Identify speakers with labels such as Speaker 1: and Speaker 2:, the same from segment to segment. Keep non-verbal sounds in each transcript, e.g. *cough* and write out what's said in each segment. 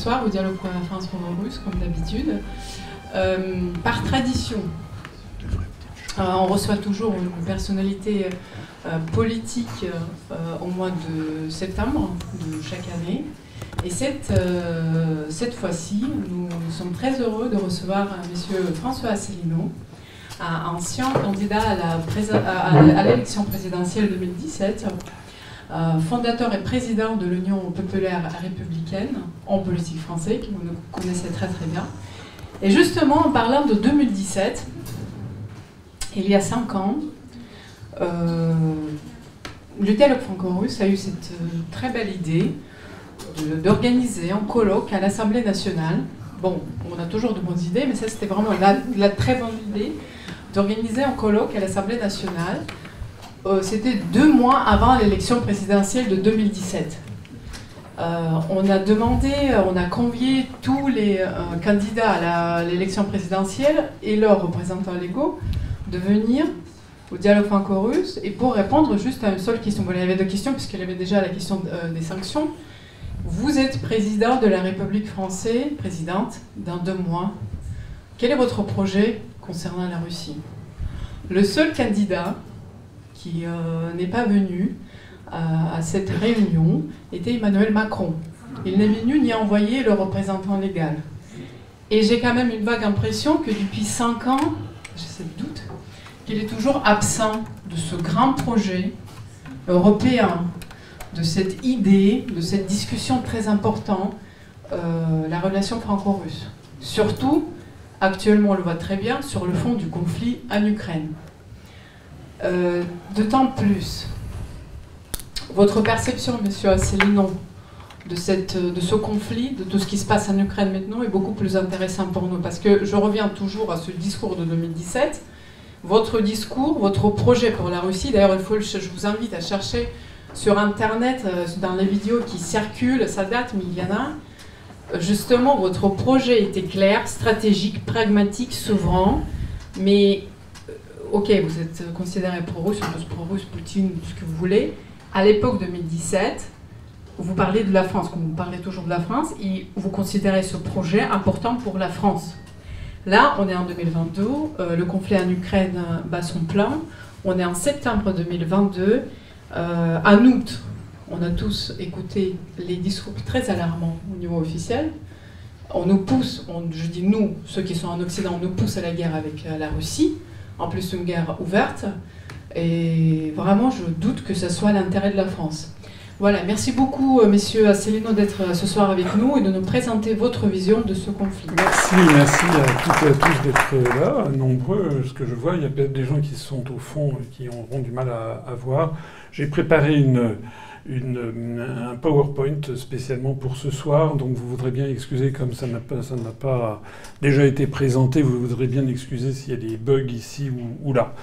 Speaker 1: soir au dialogue pour la France russe, comme d'habitude. par tradition, on reçoit toujours une personnalité politique au mois de septembre de chaque année. Et cette, cette fois-ci, nous, sommes très heureux de recevoir M. François Asselineau, ancien candidat à l'élection présidentielle 2017 euh, fondateur et président de l'Union populaire républicaine en politique française, que vous connaissez très très bien. Et justement, en parlant de 2017, il y a cinq ans, euh, le dialogue franco-russe a eu cette euh, très belle idée d'organiser un colloque à l'Assemblée nationale. Bon, on a toujours de bonnes idées, mais ça c'était vraiment la, la très bonne idée d'organiser un colloque à l'Assemblée nationale euh, c'était deux mois avant l'élection présidentielle de 2017. Euh, on a demandé, on a convié tous les euh, candidats à l'élection présidentielle et leurs représentants légaux de venir au dialogue franco-russe et pour répondre juste à une seule question. il y avait deux questions puisqu'il y avait déjà la question des sanctions. Vous êtes président de la République française, présidente, dans deux mois. Quel est votre projet concernant la Russie? Le seul candidat qui euh, n'est pas venu à, cette réunion était Emmanuel Macron. Il n'est venu ni envoyé le représentant légal. Et j'ai quand même une vague impression que depuis cinq ans, j'ai cette doute, qu'il est toujours absent de ce grand projet européen, de cette idée, de cette discussion très importante, euh, la relation franco-russe. Surtout, actuellement on le voit très bien, sur le fond du conflit en Ukraine. Euh, d'autant plus, votre perception, monsieur Asselineau, de, ce conflit, de tout ce qui se passe en Ukraine maintenant, est beaucoup plus intéressant pour nous. Parce que je reviens toujours à ce discours de 2017. Votre discours, votre projet pour la Russie, d'ailleurs, je vous invite à chercher sur Internet, euh, dans les vidéos qui circulent, ça date, mais il y en a. Justement, votre projet était clair, stratégique, pragmatique, souverain, mais ok, vous êtes considéré pro-russe, pro-russe, Poutine, ce que vous voulez. À l'époque 2017, vous parlez de la France, comme vous parlez toujours de la France, et vous considérez ce projet important pour la France. Là, on est en 2022, euh, le conflit en Ukraine bat son plein. On est en septembre 2022. Euh, en août, on a tous écouté les discours très alarmants au niveau officiel. On nous pousse, je dis nous, ceux qui sont en Occident, on nous pousse à la guerre avec euh, la Russie en plus une guerre ouverte. Et vraiment, je doute que ce soit l'intérêt de la France. Voilà, merci beaucoup, euh, messieurs Asselineau, d'être euh, ce soir avec nous et de nous présenter votre vision de ce conflit.
Speaker 2: Merci, merci à toutes et à tous d'être là, nombreux. Ce que je vois, il y a peut-être des gens qui sont au fond et qui auront du mal à voir. J'ai préparé une, un PowerPoint spécialement pour ce soir. Donc vous voudrez bien excuser, comme ça n'a pas, déjà été présenté, vous voudrez bien excuser s'il y a des bugs ici ou, là.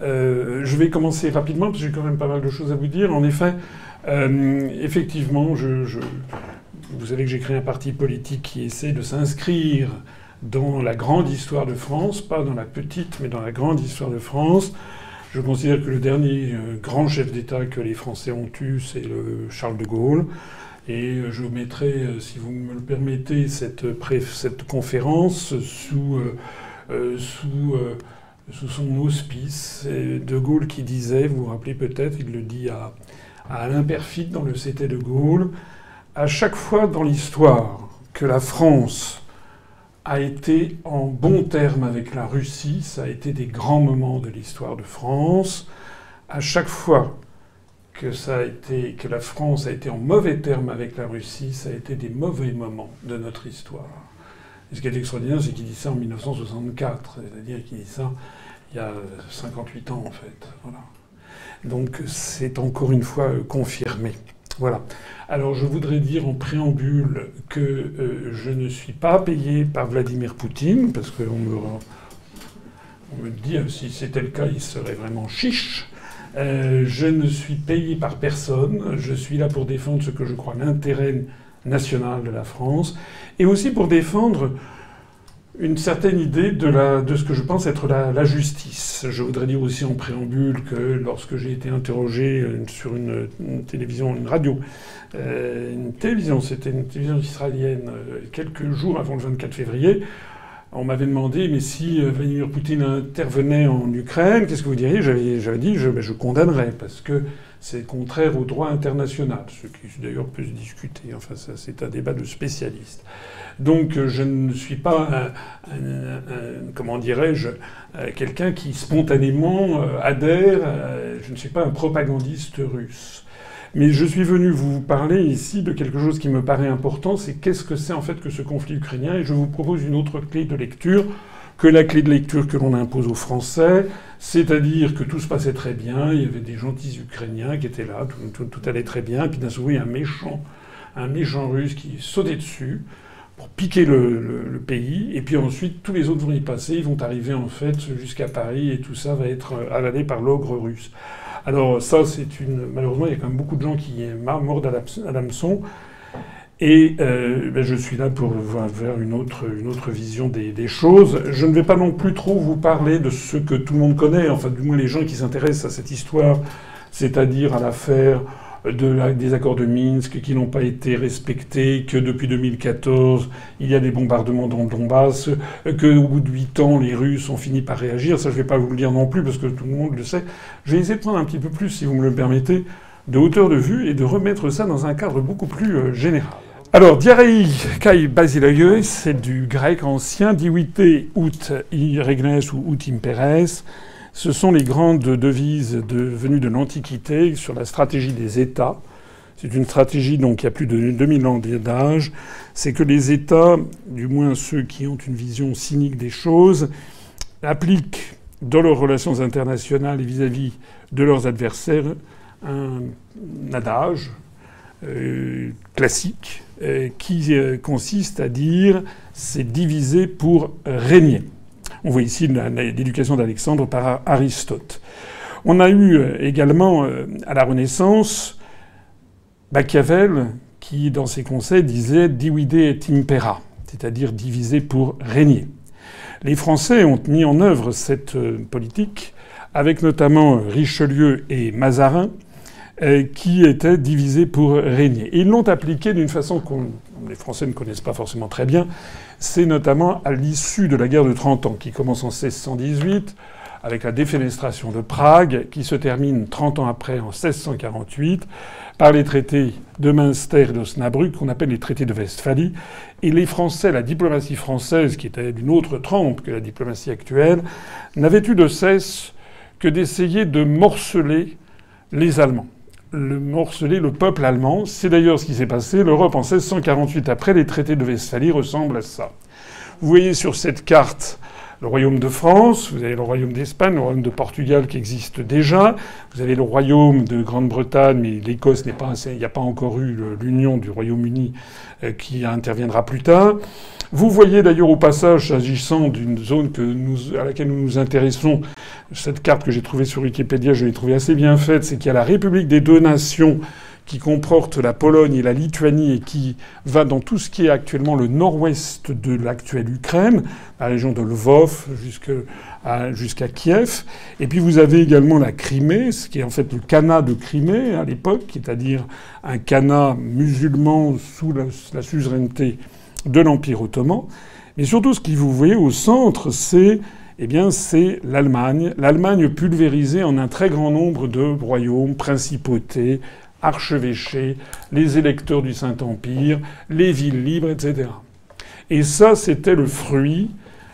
Speaker 2: Euh, je vais commencer rapidement parce que j'ai quand même pas mal de choses à vous dire. En effet, euh, effectivement, vous savez que j'ai créé un parti politique qui essaie de s'inscrire dans la grande histoire de France, pas dans la petite, mais dans la grande histoire de France. Je considère que le dernier euh, grand chef d'État que les Français ont eu, c'est le Charles de Gaulle. Et euh, je mettrai, euh, si vous me le permettez, cette, conférence sous, son auspice. De Gaulle qui disait, vous vous rappelez peut-être, il le dit à, à Alain Perfit dans le CT de Gaulle, à chaque fois dans l'histoire que la France a été en bon terme avec la Russie. Ça a été des grands moments de l'histoire de France. À chaque fois que, ça a été, que la France a été en mauvais terme avec la Russie, ça a été des mauvais moments de notre histoire. Et ce qui est extraordinaire, c'est qu'il dit ça en 1964, c'est-à-dire qu'il dit ça il y a 58 ans en fait. Voilà. Donc c'est encore une fois confirmé. Voilà. Alors je voudrais dire en préambule que euh, je ne suis pas payé par Vladimir Poutine, parce qu'on me, on me dit euh, si c'était le cas, il serait vraiment chiche. Euh, je ne suis payé par personne. Je suis là pour défendre ce que je crois l'intérêt national de la France et aussi pour défendre une certaine idée de, ce que je pense être la, justice. Je voudrais dire aussi en préambule que lorsque j'ai été interrogé euh, sur une, télévision, une radio, euh, une télévision, c'était une télévision israélienne, euh, quelques jours avant le 24 février, on m'avait demandé, mais si Vladimir Poutine intervenait en Ukraine, qu'est-ce que vous diriez? J'avais dit, je, je condamnerais, parce que c'est contraire au droit international, ce qui d'ailleurs peut se discuter. Enfin, ça, c'est un débat de spécialistes. Donc, euh, je ne suis pas, comment dirais-je, euh, quelqu'un qui spontanément euh, adhère. Je ne suis pas un propagandiste russe. Mais je suis venu vous parler ici de quelque chose qui me paraît important, c'est qu'est-ce que c'est en fait que ce conflit ukrainien, et je vous propose une autre clé de lecture que la clé de lecture que l'on impose aux Français, c'est-à-dire que tout se passait très bien, il y avait des gentils Ukrainiens qui étaient là, tout, allait très bien, puis d'un a un méchant, un méchant russe qui sautait dessus pour piquer le, pays, et puis ensuite tous les autres vont y passer, ils vont arriver en fait jusqu'à Paris, et tout ça va être avalé par l'ogre russe. Alors ça, c'est une... Malheureusement, il y a quand même beaucoup de gens qui mordent à l'hameçon. Et euh, ben je suis là pour faire une autre, une autre vision des, des, choses. Je ne vais pas non plus trop vous parler de ce que tout le monde connaît, enfin du moins les gens qui s'intéressent à cette histoire, c'est-à-dire à, l'affaire de des accords de Minsk qui n'ont pas été respectés, que depuis 2014 il y a des bombardements dans le Donbass, qu'au bout de huit ans les Russes ont fini par réagir. Ça je ne vais pas vous le dire non plus parce que tout le monde le sait. Je vais essayer de prendre un petit peu plus, si vous me le permettez, de hauteur de vue et de remettre ça dans un cadre beaucoup plus euh, général. Alors, diarrhei kai basileie, c'est du grec ancien, diwite ut regnes ou ut imperes. Ce sont les grandes devises venues de l'Antiquité sur la stratégie des États. C'est une stratégie donc qui a plus de 2000 ans d'âge. C'est que les États, du moins ceux qui ont une vision cynique des choses, appliquent dans leurs relations internationales et vis-à-vis de leurs adversaires un adage euh, classique euh, qui euh, consiste à dire c'est diviser pour régner. On voit ici l'éducation d'Alexandre par Aristote. On a eu également à la Renaissance Machiavel qui, dans ses conseils, disait divide et impera, c'est-à-dire diviser pour régner. Les Français ont mis en œuvre cette politique avec notamment Richelieu et Mazarin, qui était divisé pour régner. Et ils l'ont appliqué d'une façon que les Français ne connaissent pas forcément très bien. C'est notamment à l'issue de la guerre de 30 ans, qui commence en 1618, avec la défenestration de Prague, qui se termine 30 ans après, en 1648, par les traités de Münster et d'Osnabrück, qu'on appelle les traités de Westphalie. Et les Français, la diplomatie française, qui était d'une autre trempe que la diplomatie actuelle, n'avait eu de cesse que d'essayer de morceler les Allemands le morceler le peuple allemand. C'est d'ailleurs ce qui s'est passé. L'Europe en 1648, après les traités de Westphalie, ressemble à ça. Vous voyez sur cette carte le royaume de France, vous avez le royaume d'Espagne, le royaume de Portugal qui existe déjà, vous avez le royaume de Grande-Bretagne, mais l'Écosse n'est pas, il n'y a pas encore eu l'union du Royaume-Uni euh, qui interviendra plus tard. Vous voyez d'ailleurs au passage, s'agissant d'une zone à laquelle nous nous intéressons, cette carte que j'ai trouvée sur Wikipédia, je l'ai trouvée assez bien faite, c'est qu'il y a la République des deux nations qui comporte la Pologne et la Lituanie et qui va dans tout ce qui est actuellement le nord-ouest de l'actuelle Ukraine, la région de Lvov jusqu'à Kiev. Et puis vous avez également la Crimée, ce qui est en fait le Khanat de Crimée à l'époque, c'est-à-dire un Khanat musulman sous la, la suzeraineté de l'Empire ottoman. Mais surtout, ce que vous voyez au centre, c'est eh bien, c'est l'Allemagne. L'Allemagne pulvérisée en un très grand nombre de royaumes, principautés, archevêchés, les électeurs du Saint-Empire, les villes libres, etc. Et ça, c'était le fruit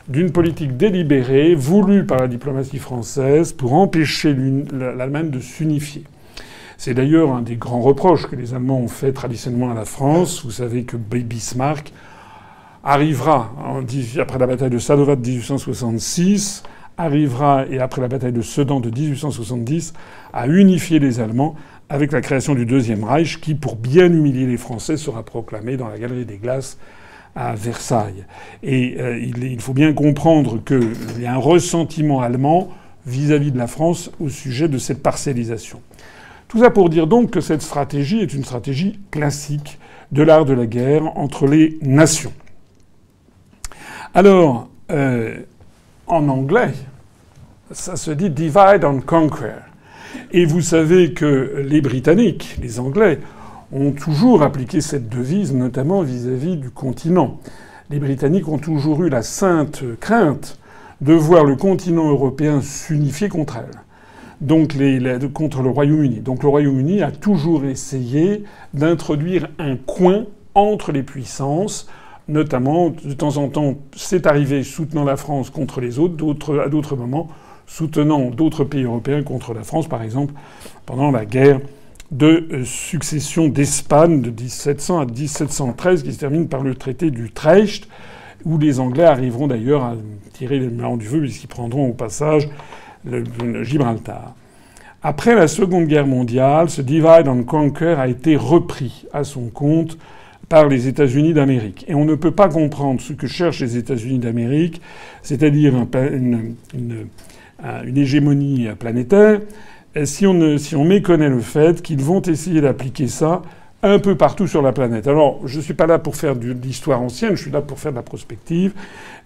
Speaker 2: d'une politique délibérée, voulue par la diplomatie française, pour empêcher l'Allemagne de s'unifier. C'est d'ailleurs un des grands reproches que les Allemands ont fait traditionnellement à la France. Vous savez que Bismarck arrivera, après la bataille de Sadova de 1866, arrivera, et après la bataille de Sedan de 1870, à unifier les Allemands avec la création du Deuxième Reich, qui, pour bien humilier les Français, sera proclamé dans la Galerie des Glaces à Versailles. Et euh, il, faut bien comprendre qu'il y a un ressentiment allemand vis-à-vis de la France au sujet de cette parcellisation. Tout ça pour dire donc que cette stratégie est une stratégie classique de l'art de la guerre entre les nations. Alors, en anglais, ça se dit divide and conquer. Et vous savez que les Britanniques, les Anglais, ont toujours appliqué cette devise, notamment vis-à-vis du continent. Les Britanniques ont toujours eu la sainte crainte de voir le continent européen s'unifier contre elle. Donc contre le Royaume-Uni. Donc le Royaume-Uni a toujours essayé d'introduire un coin entre les puissances, notamment de temps en temps, c'est arrivé soutenant la France contre les autres, à d'autres moments soutenant d'autres pays européens contre la France, par exemple pendant la guerre de succession d'Espagne de 1700 à 1713, qui se termine par le traité d'Utrecht, où les Anglais arriveront d'ailleurs à tirer le mélange du feu, puisqu'ils prendront au passage le, Gibraltar. Après la Seconde Guerre mondiale, ce divide and conquer a été repris à son compte par les États-Unis d'Amérique. Et on ne peut pas comprendre ce que cherchent les États-Unis d'Amérique, c'est-à-dire une hégémonie planétaire, si on, méconnaît le fait qu'ils vont essayer d'appliquer ça un peu partout sur la planète. Alors, je ne suis pas là pour faire de l'histoire ancienne, je suis là pour faire de la prospective,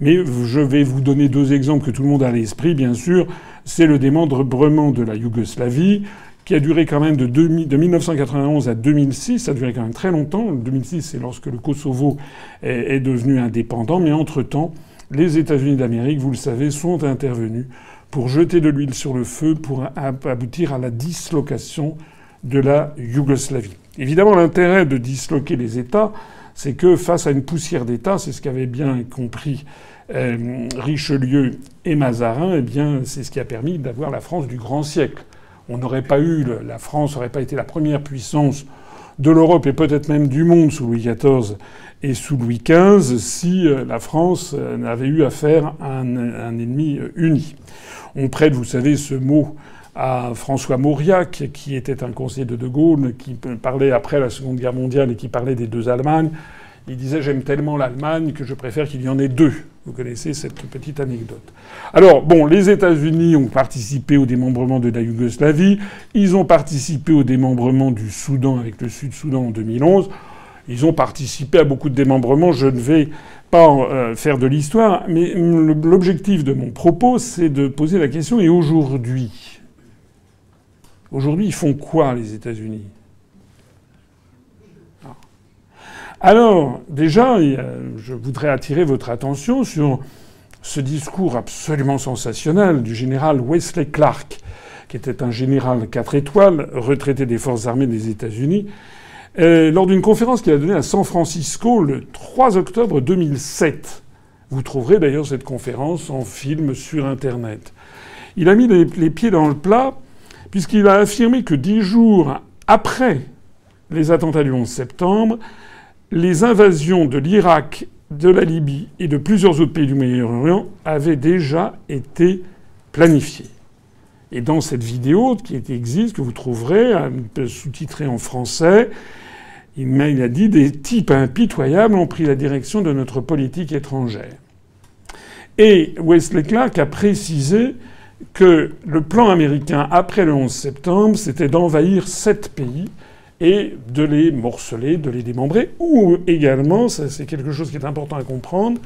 Speaker 2: mais je vais vous donner deux exemples que tout le monde a à l'esprit, bien sûr. C'est le démembrement de la Yougoslavie, qui a duré quand même de, de 1991 à 2006, ça a duré quand même très longtemps. 2006, c'est lorsque le Kosovo est devenu indépendant, mais entre-temps, les États-Unis d'Amérique, vous le savez, sont intervenus pour jeter de l'huile sur le feu, pour aboutir à la dislocation de la Yougoslavie. Évidemment, l'intérêt de disloquer les États, c'est que face à une poussière d'États, c'est ce qu'avaient bien compris euh, Richelieu et Mazarin, eh bien, c'est ce qui a permis d'avoir la France du grand siècle. On n'aurait pas eu, la France n'aurait pas été la première puissance de l'Europe et peut-être même du monde sous Louis XIV et sous Louis XV si euh, la France euh, n'avait eu affaire à un, un ennemi uni. On prête, vous savez, ce mot à François Mauriac, qui était un conseiller de De Gaulle, qui parlait après la Seconde Guerre mondiale et qui parlait des deux Allemagnes. Il disait J'aime tellement l'Allemagne que je préfère qu'il y en ait deux. Vous connaissez cette petite anecdote. Alors, bon, les États-Unis ont participé au démembrement de la Yougoslavie. Ils ont participé au démembrement du Soudan avec le Sud-Soudan en 2011. Ils ont participé à beaucoup de démembrements. Je ne vais pas euh, faire de l'histoire, mais l'objectif de mon propos, c'est de poser la question et aujourd'hui Aujourd'hui, ils font quoi, les États-Unis ah. Alors, déjà, je voudrais attirer votre attention sur ce discours absolument sensationnel du général Wesley Clark, qui était un général 4 étoiles, retraité des forces armées des États-Unis, euh, lors d'une conférence qu'il a donnée à San Francisco le 3 octobre 2007. Vous trouverez d'ailleurs cette conférence en film sur Internet. Il a mis les, pieds dans le plat puisqu'il a affirmé que dix jours après les attentats du 11 septembre, les invasions de l'Irak, de la Libye et de plusieurs autres pays du Moyen-Orient avaient déjà été planifiées. Et dans cette vidéo qui existe, que vous trouverez, sous-titrée en français, il a dit des types impitoyables ont pris la direction de notre politique étrangère. Et Wesley Clark a précisé que le plan américain après le 11 septembre, c'était d'envahir sept pays et de les morceler, de les démembrer, ou également, c'est quelque chose qui est important à comprendre,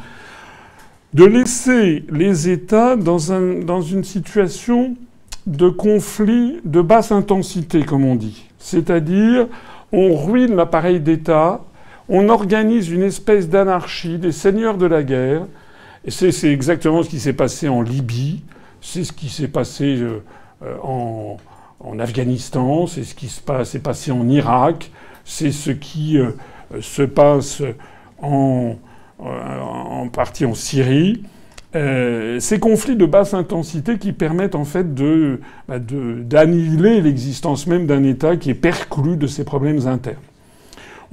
Speaker 2: de laisser les États dans une situation de conflit de basse intensité, comme on dit. C'est-à-dire on ruine l'appareil d'État, on organise une espèce d'anarchie des seigneurs de la guerre. Et c'est exactement ce qui s'est passé en Libye, c'est ce qui s'est passé euh, euh, en, Afghanistan, c'est ce qui s'est passé en Irak, c'est ce qui euh, se passe en, en, partie en Syrie. ces conflits de basse intensité qui permettent en fait bah, d'annihiler l'existence même d'un État qui est perclus de ses problèmes internes.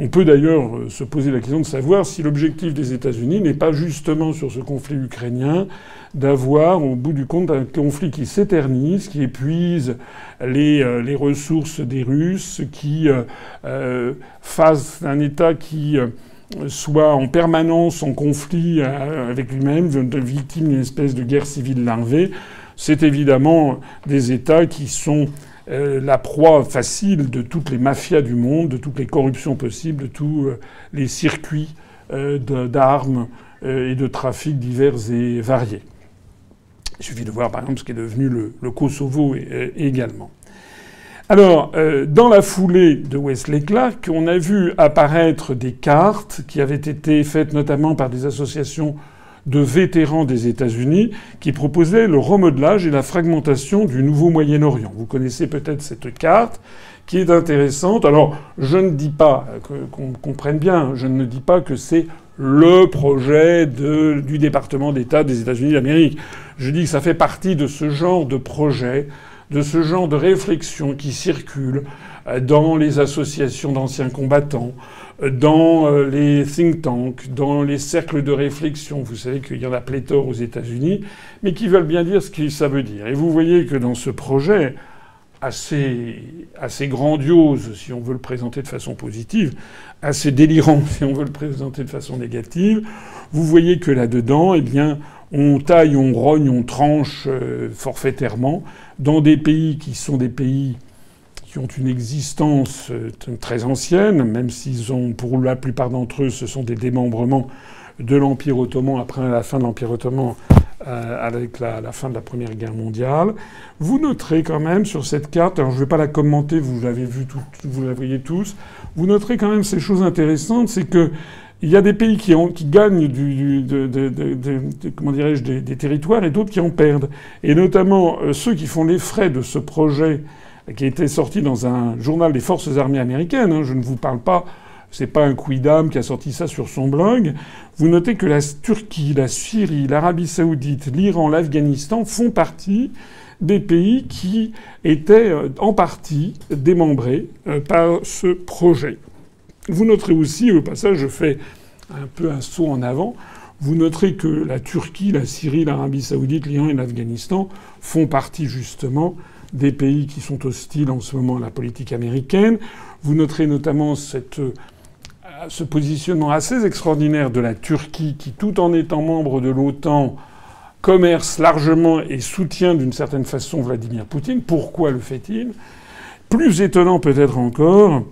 Speaker 2: On peut d'ailleurs euh, se poser la question de savoir si l'objectif des États-Unis n'est pas justement sur ce conflit ukrainien d'avoir au bout du compte un conflit qui s'éternise, qui épuise les, euh, ressources des Russes, qui euh, fasse un État qui soit en permanence en conflit avec lui-même, victime d'une espèce de guerre civile larvée. C'est évidemment des États qui sont euh, la proie facile de toutes les mafias du monde, de toutes les corruptions possibles, de tous euh, les circuits euh, d'armes et de trafics divers et variés. Il suffit de voir par exemple ce qui est devenu le, Kosovo également. Alors, euh, dans la foulée de Wesley Clark, on a vu apparaître des cartes qui avaient été faites notamment par des associations de vétérans des États-Unis qui proposaient le remodelage et la fragmentation du nouveau Moyen-Orient. Vous connaissez peut-être cette carte qui est intéressante. Alors, je ne dis pas, qu'on comprenne bien, je ne dis pas que c'est le projet du département d'État des États-Unis d'Amérique. Je dis que ça fait partie de ce genre de projet de ce genre de réflexion qui circule euh, dans les associations d'anciens combattants, euh, dans euh, les think tanks, dans les cercles de réflexion. Vous savez qu'il y en a pléthore aux États-Unis, mais qui veulent bien dire ce que ça veut dire. Et vous voyez que dans ce projet assez, grandiose, si on veut le présenter de façon positive, assez délirant, *laughs* si on veut le présenter de façon négative, vous voyez que là-dedans, eh bien, on taille, on rogne, on tranche forfaitairement dans des pays qui sont des pays qui ont une existence euh, très ancienne, même s'ils ont, pour la plupart d'entre eux, ce sont des démembrements de l'Empire ottoman après la fin de l'Empire ottoman, euh, avec la, fin de la Première Guerre mondiale. Vous noterez quand même sur cette carte, alors je ne vais pas la commenter, vous l'avez vu, tout, vous la voyez tous, vous noterez quand même ces choses intéressantes, c'est que il y a des pays qui, ont, qui gagnent du, de, de, de, comment dirais-je, des, territoires et d'autres qui en perdent. Et notamment euh, ceux qui font les frais de ce projet qui a été sorti dans un journal des forces armées américaines. Hein, je ne vous parle pas, c'est pas un quidam qui a sorti ça sur son blog. Vous notez que la Turquie, la Syrie, l'Arabie Saoudite, l'Iran, l'Afghanistan font partie des pays qui étaient euh, en partie démembrés euh, par ce projet. Vous noterez aussi, au passage, je fais un peu un saut en avant, vous noterez que la Turquie, la Syrie, l'Arabie saoudite, l'Iran et l'Afghanistan font partie justement des pays qui sont hostiles en ce moment à la politique américaine. Vous noterez notamment cette, euh, ce positionnement assez extraordinaire de la Turquie qui, tout en étant membre de l'OTAN, commerce largement et soutient d'une certaine façon Vladimir Poutine. Pourquoi le fait-il? Plus étonnant peut-être encore,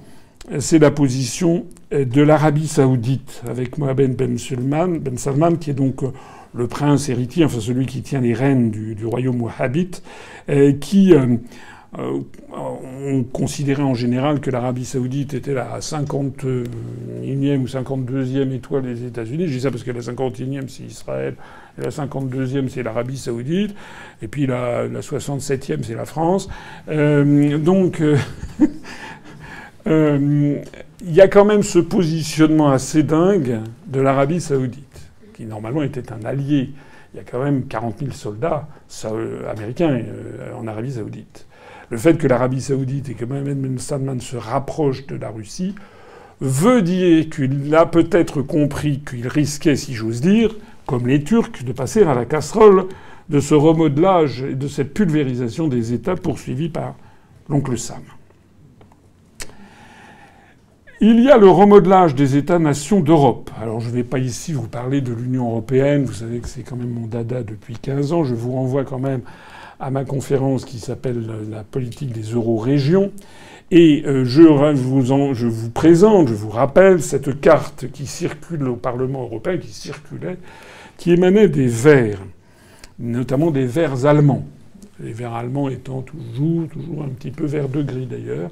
Speaker 2: c'est la position de l'Arabie saoudite avec Mohamed Ben Salman, ben Salman qui est donc euh, le prince héritier, enfin celui qui tient les rênes du, royaume wahhabite, euh, qui euh, ont considéré en général que l'Arabie saoudite était la 51e ou 52e étoile des États-Unis. Je dis ça parce que la 51e c'est Israël, et la 52e c'est l'Arabie saoudite, et puis la, la 67e c'est la France. donc *laughs* Euh, il y a quand même ce positionnement assez dingue de l'Arabie saoudite, qui normalement était un allié. Il y a quand même 40 000 soldats américains euh, en Arabie saoudite. Le fait que l'Arabie saoudite et que Mohamed Ben Salman se rapprochent de la Russie veut dire qu'il a peut-être compris qu'il risquait, si j'ose dire, comme les Turcs, de passer à la casserole de ce remodelage et de cette pulvérisation des États poursuivis par l'oncle Sam. Il y a le remodelage des États-nations d'Europe. Alors je ne vais pas ici vous parler de l'Union européenne, vous savez que c'est quand même mon dada depuis 15 ans, je vous renvoie quand même à ma conférence qui s'appelle La politique des euro-régions. Et euh, je, vous je vous présente, je vous rappelle cette carte qui circule au Parlement européen, qui circulait, qui émanait des Verts, notamment des Verts allemands. Les Verts allemands étant toujours, toujours un petit peu vert de gris d'ailleurs.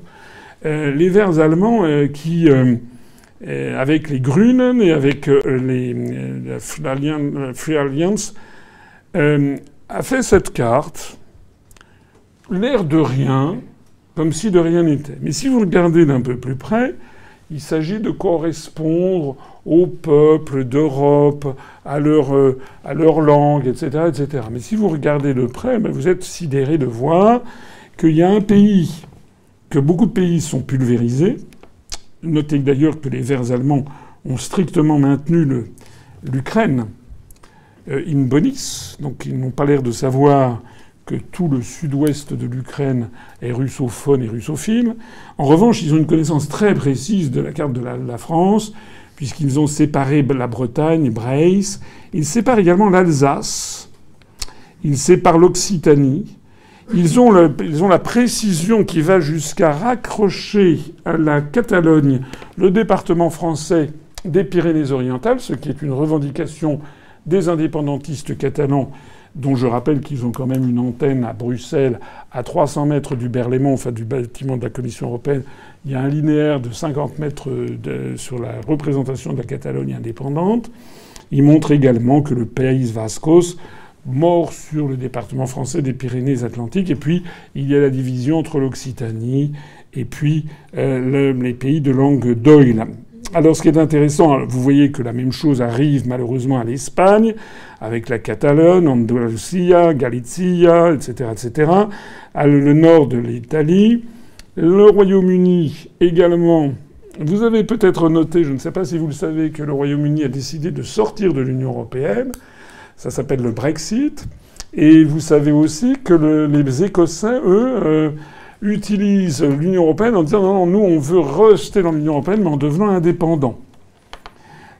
Speaker 2: Euh, les Verts allemands euh, qui, avec les Grünen et avec les, la Free Alliance, a fait cette carte, l'air de rien, comme si de rien n'était. Mais si vous regardez d'un peu plus près, il s'agit de correspondre aux peuples d'Europe, à leur, à leur langue, etc., etc. Mais si vous regardez de près, ben, vous êtes sidéré de voir qu'il y a un pays que beaucoup de pays sont pulvérisés. Notez d'ailleurs que les Verts allemands ont strictement maintenu l'Ukraine euh, in bonis, donc ils n'ont pas l'air de savoir que tout le sud-ouest de l'Ukraine est russophone et russophile. En revanche, ils ont une connaissance très précise de la carte de la, la France, puisqu'ils ont séparé la Bretagne, Brace. Ils séparent également l'Alsace. Ils séparent l'Occitanie. Ils ont, ils ont la précision qui va jusqu'à raccrocher à la Catalogne le département français des Pyrénées-Orientales, ce qui est une revendication des indépendantistes catalans, dont je rappelle qu'ils ont quand même une antenne à Bruxelles, à 300 mètres du Berlaymont, enfin du bâtiment de la Commission européenne. Il y a un linéaire de 50 mètres sur la représentation de la Catalogne indépendante. Il montre également que le pays Vascos mort sur le département français des Pyrénées-Atlantiques. Et puis, il y a la division entre l'Occitanie et puis euh, les pays de langue d'oil. Alors, ce qui est intéressant, vous voyez que la même chose arrive malheureusement à l'Espagne, avec la Catalogne, Andalusia, Galicia, etc., etc., à le nord de l'Italie. Le Royaume-Uni également. Vous avez peut-être noté, je ne sais pas si vous le savez, que le Royaume-Uni a décidé de sortir de l'Union européenne. Ça s'appelle le Brexit. Et vous savez aussi que les Écossais, eux, euh, utilisent l'Union européenne en disant non, non, nous, on veut rester dans l'Union européenne, mais en devenant indépendant.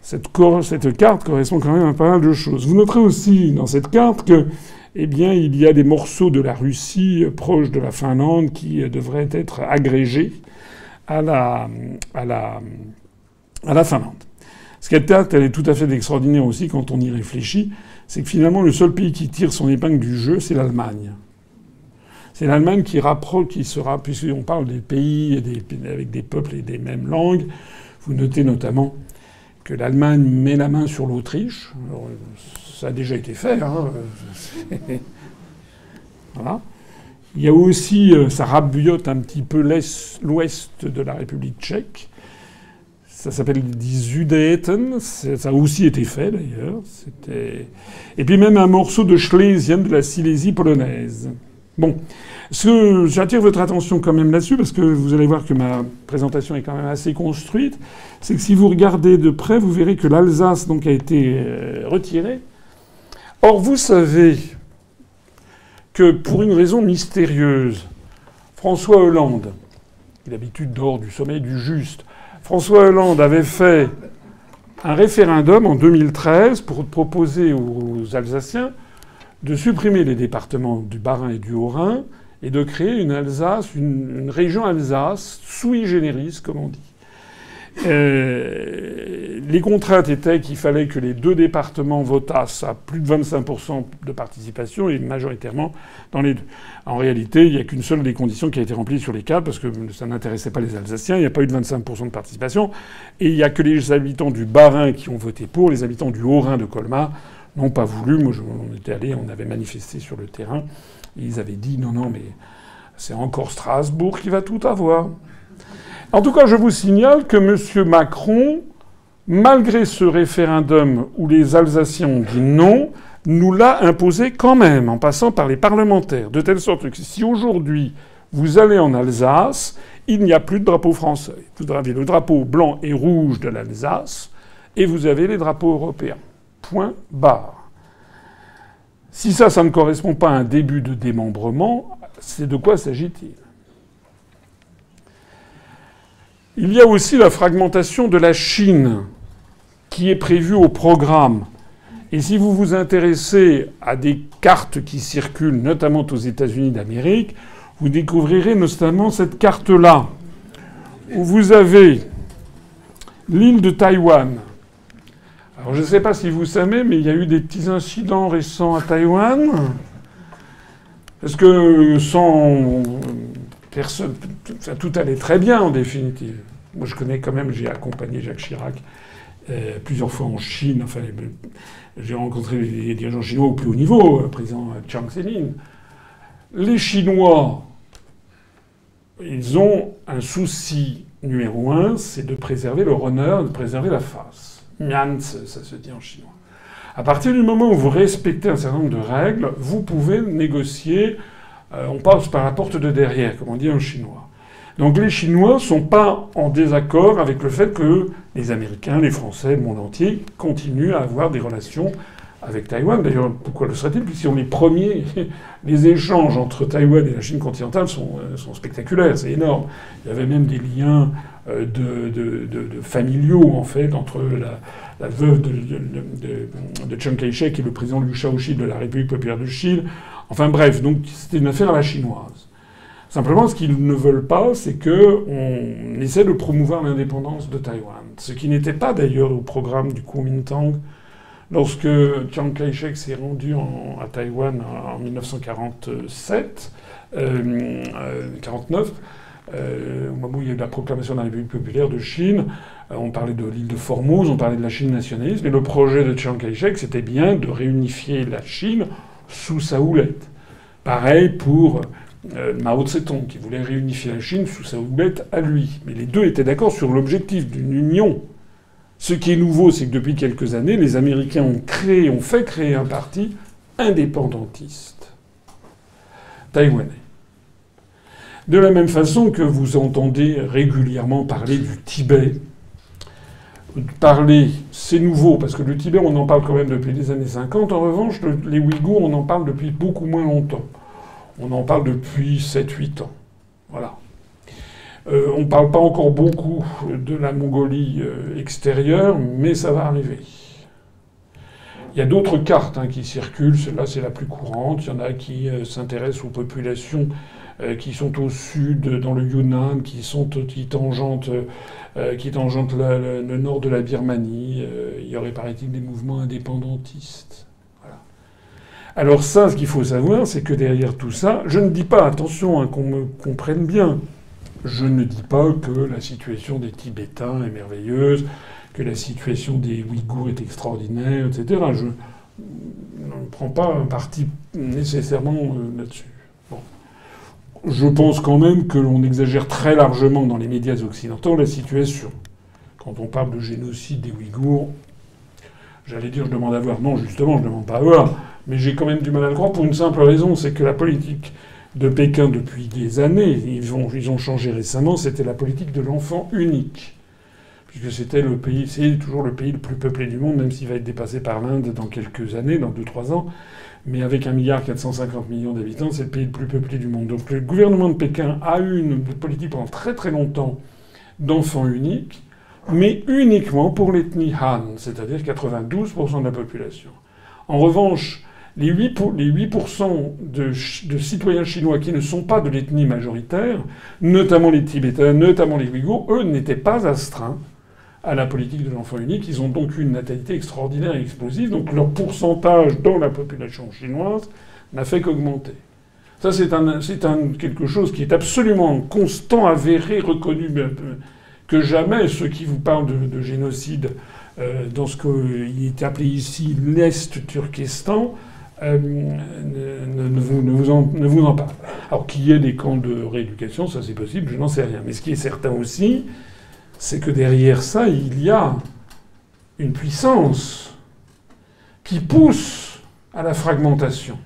Speaker 2: Cette, cette, carte correspond quand même à pas mal de choses. Vous noterez aussi dans cette carte que, eh bien, il y a des morceaux de la Russie proches de la Finlande qui devraient être agrégés à la, à la, à la Finlande. Cette carte, elle est tout à fait extraordinaire aussi quand on y réfléchit c'est que finalement le seul pays qui tire son épingle du jeu, c'est l'Allemagne. C'est l'Allemagne qui qui sera, puisqu'on parle des pays avec des peuples et des mêmes langues. Vous notez notamment que l'Allemagne met la main sur l'Autriche. Ça a déjà été fait. Hein. *laughs* voilà. Il y a aussi, euh, ça rabiote un petit peu l'ouest de la République tchèque. Ça s'appelle die Südeten. Ça a aussi été fait d'ailleurs. Et puis même un morceau de Schlesien de la Silésie polonaise. Bon. J'attire votre attention quand même là-dessus parce que vous allez voir que ma présentation est quand même assez construite. C'est que si vous regardez de près, vous verrez que l'Alsace donc a été euh, retirée. Or, vous savez que pour une raison mystérieuse, François Hollande, l'habitude d'or du sommet du juste, François Hollande avait fait un référendum en 2013 pour proposer aux Alsaciens de supprimer les départements du Bas-Rhin et du Haut-Rhin et de créer une Alsace, une, région Alsace sui generis, comme on dit. Euh, les contraintes étaient qu'il fallait que les deux départements votassent à plus de 25% de participation et majoritairement dans les deux. En réalité, il n'y a qu'une seule des conditions qui a été remplie sur les quatre parce que ça n'intéressait pas les Alsaciens. Il n'y a pas eu de 25% de participation. Et il n'y a que les habitants du Bas-Rhin qui ont voté pour. Les habitants du Haut-Rhin de Colmar n'ont pas voulu. Moi, on était allé, on avait manifesté sur le terrain. ils avaient dit non, non, mais c'est encore Strasbourg qui va tout avoir. En tout cas, je vous signale que M. Macron, malgré ce référendum où les Alsaciens ont dit non, nous l'a imposé quand même, en passant par les parlementaires. De telle sorte que si aujourd'hui vous allez en Alsace, il n'y a plus de drapeau français. Vous avez le drapeau blanc et rouge de l'Alsace, et vous avez les drapeaux européens. Point. Si ça, ça ne correspond pas à un début de démembrement, c'est de quoi s'agit-il? Il y a aussi la fragmentation de la Chine qui est prévue au programme. Et si vous vous intéressez à des cartes qui circulent, notamment aux États-Unis d'Amérique, vous découvrirez notamment cette carte-là, où vous avez l'île de Taïwan. Alors je ne sais pas si vous savez, mais il y a eu des petits incidents récents à Taïwan. Parce que sans personne, tout allait très bien en définitive. Moi, je connais quand même, j'ai accompagné Jacques Chirac euh, plusieurs fois en Chine. Enfin, j'ai rencontré les dirigeants chinois au plus haut niveau, le président Chiang Zemin. Les Chinois, ils ont un souci numéro un, c'est de préserver leur honneur, de préserver la face. Mian, ça se dit en chinois. À partir du moment où vous respectez un certain nombre de règles, vous pouvez négocier euh, on passe par la porte de derrière, comme on dit en chinois. Donc les Chinois ne sont pas en désaccord avec le fait que les Américains, les Français, le monde entier continuent à avoir des relations avec Taïwan. D'ailleurs, pourquoi le serait-il Puisqu'ils sont les premiers? *laughs* Les échanges entre Taïwan et la Chine continentale sont, euh, spectaculaires, c'est énorme. Il y avait même des liens euh, de, familiaux, en fait, entre la, veuve de, de, Chiang Kai-shek et le président Liu Shaoxi de la République populaire de Chine. Enfin bref, donc c'était une affaire à la chinoise. Simplement, ce qu'ils ne veulent pas, c'est qu'on essaie de promouvoir l'indépendance de Taïwan. ce qui n'était pas d'ailleurs au programme du Kuomintang lorsque Chiang Kai-shek s'est rendu à Taïwan en 1947, 49. Euh, au moment où il y a eu la proclamation de la République populaire de Chine, euh, on parlait de l'île de Formose, on parlait de la Chine nationaliste, mais le projet de Chiang Kai-shek, c'était bien de réunifier la Chine sous sa houlette. Pareil pour euh, Mao Tse-tung, qui voulait réunifier la Chine sous sa houlette à lui. Mais les deux étaient d'accord sur l'objectif d'une union. Ce qui est nouveau, c'est que depuis quelques années, les Américains ont créé, ont fait créer un parti indépendantiste taïwanais. De la même façon que vous entendez régulièrement parler du Tibet, parler, c'est nouveau, parce que le Tibet, on en parle quand même depuis les années 50. En revanche, les Ouïghours, on en parle depuis beaucoup moins longtemps. On en parle depuis 7-8 ans. Voilà. Euh, on ne parle pas encore beaucoup de la Mongolie euh, extérieure, mais ça va arriver. Il y a d'autres cartes hein, qui circulent, celle-là c'est la plus courante. Il y en a qui euh, s'intéressent aux populations qui sont au sud, dans le Yunnan, qui, sont, qui tangentent, euh, qui le, nord de la Birmanie. Euh, il y aurait, paraît-il, des mouvements indépendantistes. Alors ça, ce qu'il faut savoir, c'est que derrière tout ça, je ne dis pas, attention, hein, qu'on me comprenne bien, je ne dis pas que la situation des Tibétains est merveilleuse, que la situation des Ouïghours est extraordinaire, etc. Je ne prends pas un parti nécessairement là-dessus je pense quand même que l'on exagère très largement dans les médias occidentaux la situation. Quand on parle de génocide des Ouïghours, j'allais dire je demande à voir. Non, justement, je ne demande pas à voir. Mais j'ai quand même du mal à le croire pour une simple raison, c'est que la politique de Pékin depuis des années, ils ont, ils ont changé récemment, c'était la politique de l'enfant unique. Puisque c'était le pays, c'est toujours le pays le plus peuplé du monde, même s'il va être dépassé par l'Inde dans quelques années, dans 2-3 ans mais avec 1,450 milliard d'habitants, c'est le pays le plus peuplé du monde. Donc le gouvernement de Pékin a eu une politique pendant très très longtemps d'enfants uniques, mais uniquement pour l'ethnie Han, c'est-à-dire 92% de la population. En revanche, les 8%, les 8 de, de, citoyens chinois qui ne sont pas de l'ethnie majoritaire, notamment les Tibétains, notamment les Ouïghours, eux n'étaient pas astreints à la politique de l'enfant unique. Ils ont donc une natalité extraordinaire et explosive. Donc leur pourcentage dans la population chinoise n'a fait qu'augmenter. Ça, c'est un, quelque chose qui est absolument constant, avéré, reconnu que jamais. Ceux qui vous parlent de, génocide euh, dans ce qu'il est appelé ici l'Est Turkestan, euh, ne, vous, en, ne, vous. Alors qu'il y ait des camps de rééducation, ça c'est possible, je n'en sais rien. Mais ce qui est certain aussi, c'est que derrière ça, il y a une puissance qui pousse à la fragmentation.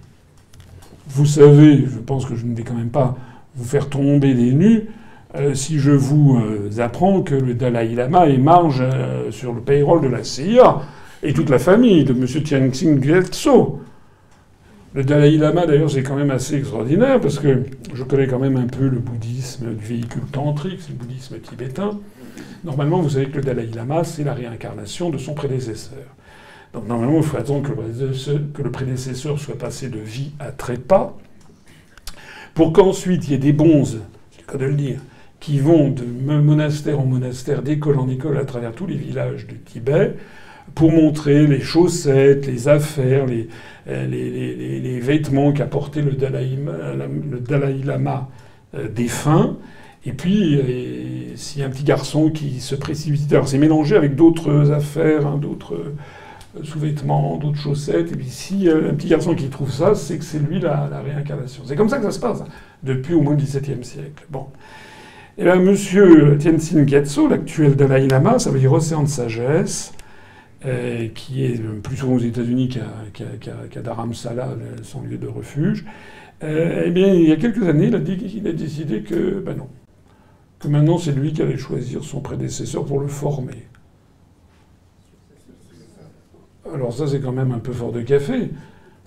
Speaker 2: Vous savez, je pense que je ne vais quand même pas vous faire tomber des nues euh, si je vous euh, apprends que le Dalai Lama est marge euh, sur le payroll de la CIA et toute la famille de M. Tianxin Gyatso. Le Dalai Lama, d'ailleurs, c'est quand même assez extraordinaire parce que je connais quand même un peu le bouddhisme du véhicule tantrique, le bouddhisme tibétain. Normalement, vous savez que le Dalai Lama, c'est la réincarnation de son prédécesseur. Donc normalement, il faut attendre que le prédécesseur soit passé de vie à trépas, pour qu'ensuite il y ait des bonzes, c'est le cas de le dire, qui vont de monastère en monastère, d'école en école, à travers tous les villages du Tibet, pour montrer les chaussettes, les affaires, les, les, vêtements qu'a porté le Dalai, le Dalai Lama euh, défunt, et puis, euh, s'il y a un petit garçon qui se précipite, alors c'est mélangé avec d'autres affaires, hein, d'autres euh, sous-vêtements, d'autres chaussettes. Et puis, si a un petit garçon qui trouve ça, c'est que c'est lui la, réincarnation. C'est comme ça que ça se passe, hein, depuis au moins le XVIIe siècle. Bon. Et bien, monsieur Tenzin Gyatso, l'actuel Dalai Lama, ça veut dire océan de sagesse, euh, qui est plus souvent aux États-Unis qu'à Dharamsala, son lieu de refuge. eh bien, il y a quelques années, il a décidé que, ben non, que maintenant c'est lui qui allait choisir son prédécesseur pour le former. Alors ça c'est quand même un peu fort de café,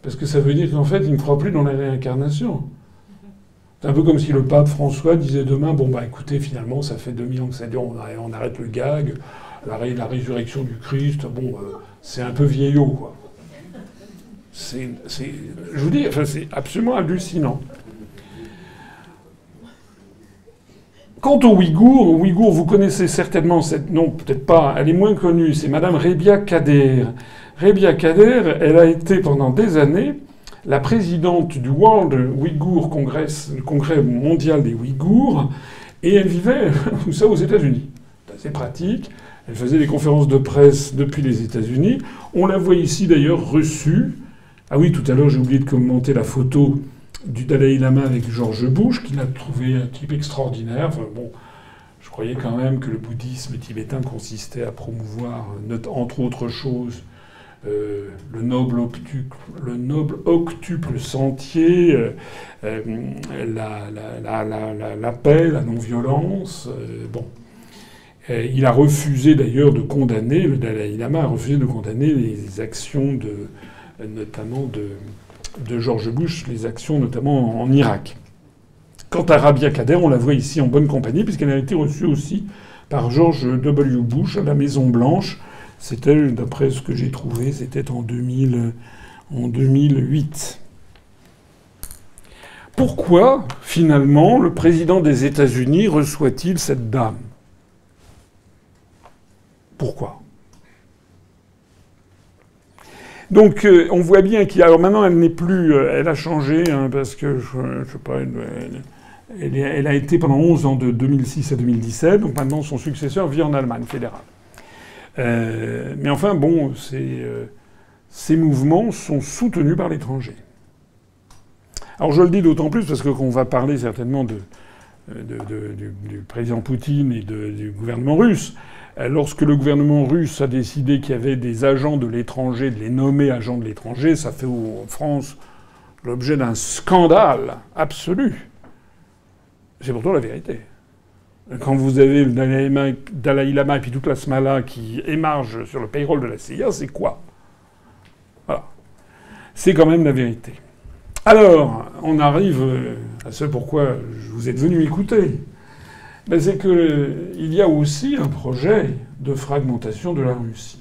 Speaker 2: parce que ça veut dire qu'en fait il ne croit plus dans la réincarnation. C'est un peu comme si le pape François disait demain, bon bah écoutez, finalement ça fait 2000 ans que ça dure, on arrête le gag, la, résurrection du Christ, bon, euh, c'est un peu vieillot quoi. C'est, je vous dis, enfin, c'est absolument hallucinant. Quant aux Ouïghours, Ouïghours, vous connaissez certainement cette... Non, peut-être pas, elle est moins connue, c'est Madame Rebia Kader. Rebia Kader, elle a été pendant des années la présidente du World Uyghur Congress, le congrès mondial des Ouïghours, et elle vivait *laughs* tout ça aux États-Unis. C'est assez pratique. Elle faisait des conférences de presse depuis les États-Unis. On la voit ici d'ailleurs reçue. Ah oui, tout à l'heure j'ai oublié de commenter la photo du Dalai Lama avec George Bush, qu'il a trouvé un type extraordinaire. Bon, je croyais quand même que le bouddhisme tibétain consistait à promouvoir, entre autres choses, euh, le, noble octuple, sentier, euh, euh, la, paix, la non-violence. bon. il a refusé d'ailleurs de condamner, le Dalai Lama a refusé de condamner les actions de, notamment de, de George Bush, les actions notamment en Irak. Quant à Rabia Kader, on la voit ici en bonne compagnie, puisqu'elle a été reçue aussi par George W. Bush à la Maison Blanche. C'était, d'après ce que j'ai trouvé, c'était en, 2000, en 2008. Pourquoi, finalement, le président des États-Unis reçoit-il cette dame? Pourquoi? Donc euh, on voit bien qu'il alors maintenant elle n'est plus, euh, elle a changé hein, parce que je, sais pas, elle, a été pendant 11 ans de 2006 à 2017. Donc maintenant son successeur vit en Allemagne fédérale. Euh, mais enfin bon, ces, mouvements sont soutenus par l'étranger. Alors je le dis d'autant plus parce que qu'on va parler certainement du, président Poutine et du gouvernement russe. Euh, lorsque le gouvernement russe a décidé qu'il y avait des agents de l'étranger, de les nommer agents de l'étranger, ça fait en France l'objet d'un scandale absolu. C'est pourtant la vérité. Quand vous avez le Dalai Lama, et puis toute la Smala qui émarge sur le payroll de la CIA, c'est quoi? Voilà. C'est quand même la vérité. Alors, on arrive à ce pourquoi vous êtes venu écouter c'est qu'il y a aussi un projet de fragmentation de la Russie.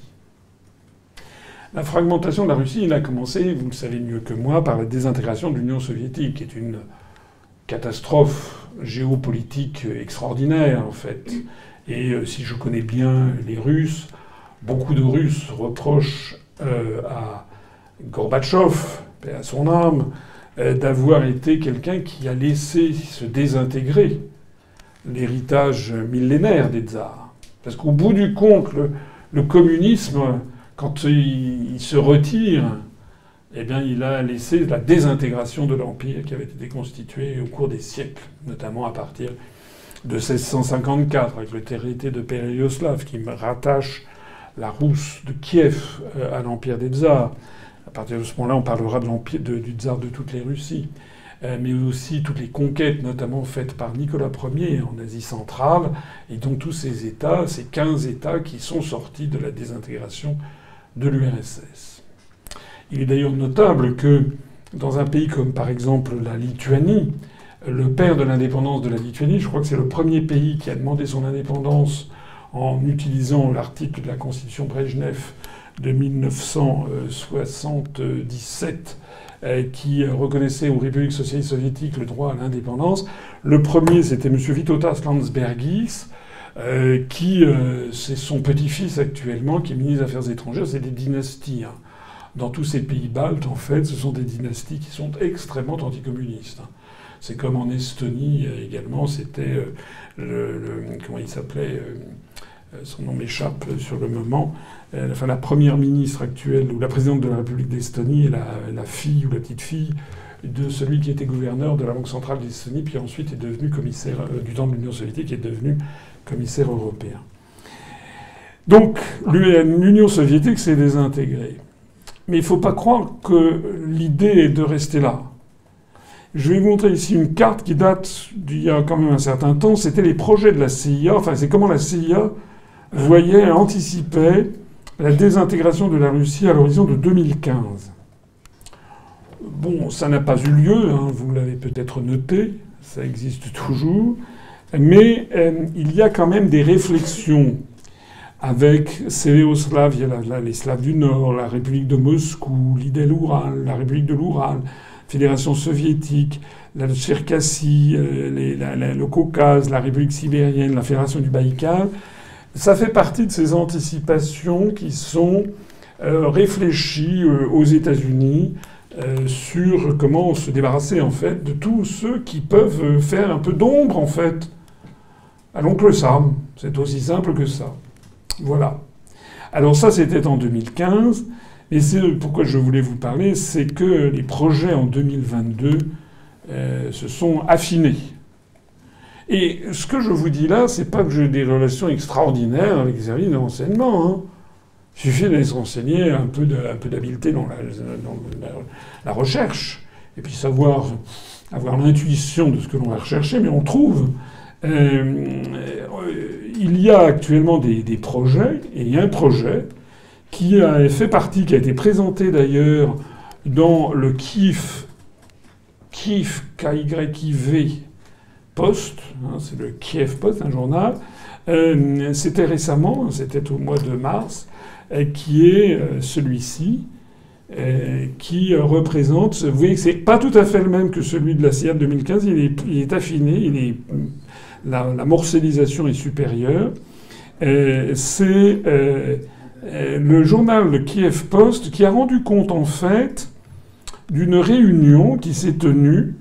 Speaker 2: La fragmentation de la Russie, il a commencé, vous le savez mieux que moi, par la désintégration de l'Union soviétique, qui est une catastrophe géopolitique extraordinaire, en fait. Et euh, si je connais bien les Russes, beaucoup de Russes reprochent euh, à Gorbatchev, à son âme, euh, d'avoir été quelqu'un qui a laissé se désintégrer l'héritage millénaire des tsars. Parce qu'au bout du compte, le, communisme, quand il, se retire, eh bien, il a laissé la désintégration de l'empire qui avait été constitué au cours des siècles, notamment à partir de 1654, avec le traité de Péréoslav, qui rattache la Rousse de Kiev euh, à l'empire des tsars. À partir de ce moment-là, on parlera de l'empire du tsar de toutes les Russies. Euh, mais aussi toutes les conquêtes, notamment faites par Nicolas Ier en Asie centrale, et donc tous ces États, ces 15 États qui sont sortis de la désintégration de l'URSS. Il est d'ailleurs notable que dans un pays comme par exemple la Lituanie, le père de l'indépendance de la Lituanie, je crois que c'est le premier pays qui a demandé son indépendance en utilisant l'article de la Constitution Brejnev de 1977 euh, qui reconnaissait aux républiques socialistes soviétiques le droit à l'indépendance. Le premier, c'était M. Vitotas Landsbergis, euh, qui, euh, c'est son petit-fils actuellement, qui est ministre des Affaires étrangères. C'est des dynasties. Hein. Dans tous ces pays baltes, en fait, ce sont des dynasties qui sont extrêmement anticommunistes. Hein. C'est comme en Estonie également, c'était le, Comment il s'appelait Son nom m'échappe sur le moment. Euh, enfin, la première ministre actuelle, ou la présidente de la République d'Estonie, est la, fille ou la petite fille de celui qui était gouverneur de la Banque centrale d'Estonie, puis ensuite est devenu commissaire euh, du temps de l'Union soviétique, est devenu commissaire européen. Donc l'Union soviétique s'est désintégrée. Mais il ne faut pas croire que l'idée est de rester là. Je vais vous montrer ici une carte qui date d'il y a quand même un certain temps. C'était les projets de la CIA, enfin c'est comment la CIA voyait, anticipait la désintégration de la Russie à l'horizon de 2015. Bon, ça n'a pas eu lieu, hein, vous l'avez peut-être noté, ça existe toujours, mais euh, il y a quand même des réflexions avec a les Slaves du Nord, la République de Moscou, l'idée Oural, la République de l'Oural. Fédération soviétique, la Tcherkassie, le Caucase, la République sibérienne, la Fédération du Baïkal, ça fait partie de ces anticipations qui sont réfléchies aux États-Unis euh, sur comment se débarrasser en fait de tous ceux qui peuvent faire un peu d'ombre en fait à l'oncle Sam. C'est aussi simple que ça. Voilà. Alors ça c'était en 2015. Et c'est pourquoi je voulais vous parler, c'est que les projets en 2022 euh, se sont affinés. Et ce que je vous dis là, c'est pas que j'ai des relations extraordinaires avec les services de renseignement. Hein. Il suffit d'aller se renseigner, un peu d'habileté dans, la, recherche, et puis savoir avoir l'intuition de ce que l'on va rechercher, mais on trouve. Euh, il y a actuellement des, projets, et il y a un projet qui a fait partie, qui a été présenté d'ailleurs dans le KIF, KIF, K-Y-I-V, Post, hein, c'est le Kiev Post, un journal. Euh, c'était récemment, c'était au mois de mars, euh, qui est euh, celui-ci, qui représente. Vous voyez que c'est pas tout à fait le même que celui de la CIA de 2015. Il est, affiné, la, morcellisation est supérieure. c'est le journal Kiev Post qui a rendu compte en fait d'une réunion qui s'est tenue,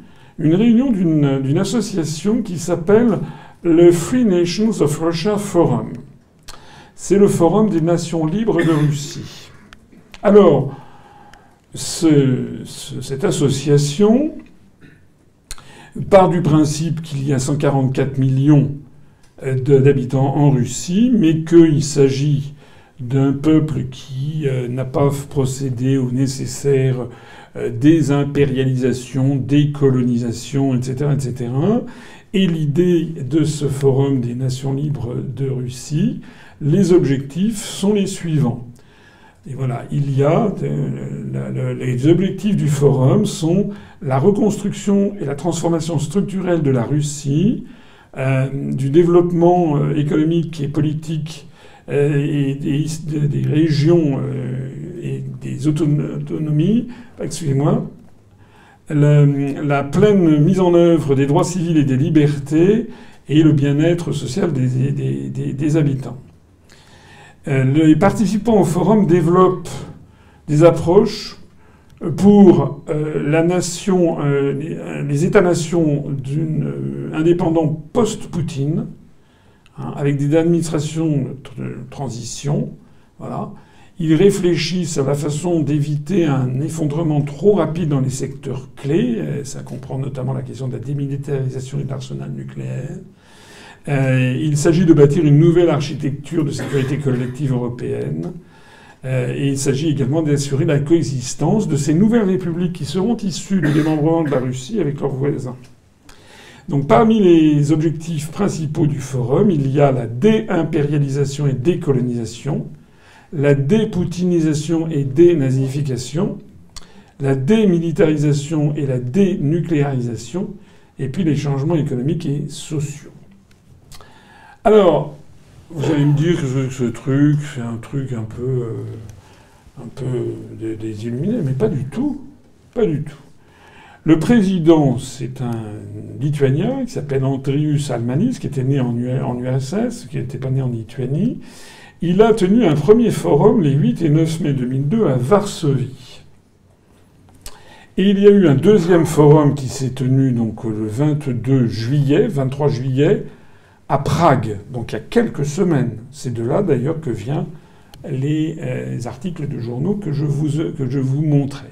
Speaker 2: une réunion d'une association qui s'appelle le Free Nations of Russia Forum c'est le Forum des Nations libres de Russie. Alors, cette association part du principe qu'il y a 144 millions d'habitants en Russie, mais qu'il s'agit d'un peuple qui euh, n'a pas procédé au nécessaire euh, désimpérialisation, décolonisation, etc., etc. Et l'idée de ce Forum des Nations libres de Russie, les objectifs sont les suivants. Et voilà, il y a euh, les objectifs du forum sont la reconstruction et la transformation structurelle de la Russie, euh, du développement économique et politique des, régions des autonomies, excusez-moi, la, pleine mise en œuvre des droits civils et des libertés et le bien-être social des habitants. Euh, les participants au forum développent des approches pour euh, la nation, euh, les États-nations indépendants post-Poutine, hein, avec des administrations de transition. Voilà. Ils réfléchissent à la façon d'éviter un effondrement trop rapide dans les secteurs clés. Ça comprend notamment la question de la démilitarisation de l'arsenal nucléaire. Euh, il s'agit de bâtir une nouvelle architecture de sécurité collective européenne. Euh, et il s'agit également d'assurer la coexistence de ces nouvelles républiques qui seront issues du démembrement de la Russie avec leurs voisins. Donc parmi les objectifs principaux du forum, il y a la déimpérialisation et décolonisation, la dépoutinisation et dénazification, la démilitarisation et la dénucléarisation, et puis les changements économiques et sociaux. Alors, vous allez me dire que ce, truc, c'est un truc un peu, euh, un peu mais pas du tout. Pas du tout. Le président, c'est un Lituanien qui s'appelle Andrius Almanis, qui était né en, URSS, qui n'était pas né en Lituanie. Il a tenu un premier forum les 8 et 9 mai 2002 à Varsovie. Et il y a eu un deuxième forum qui s'est tenu donc le 22 juillet, 23 juillet, à Prague, donc il y a quelques semaines. C'est de là d'ailleurs que viennent les, euh, articles de journaux que je vous, montrais.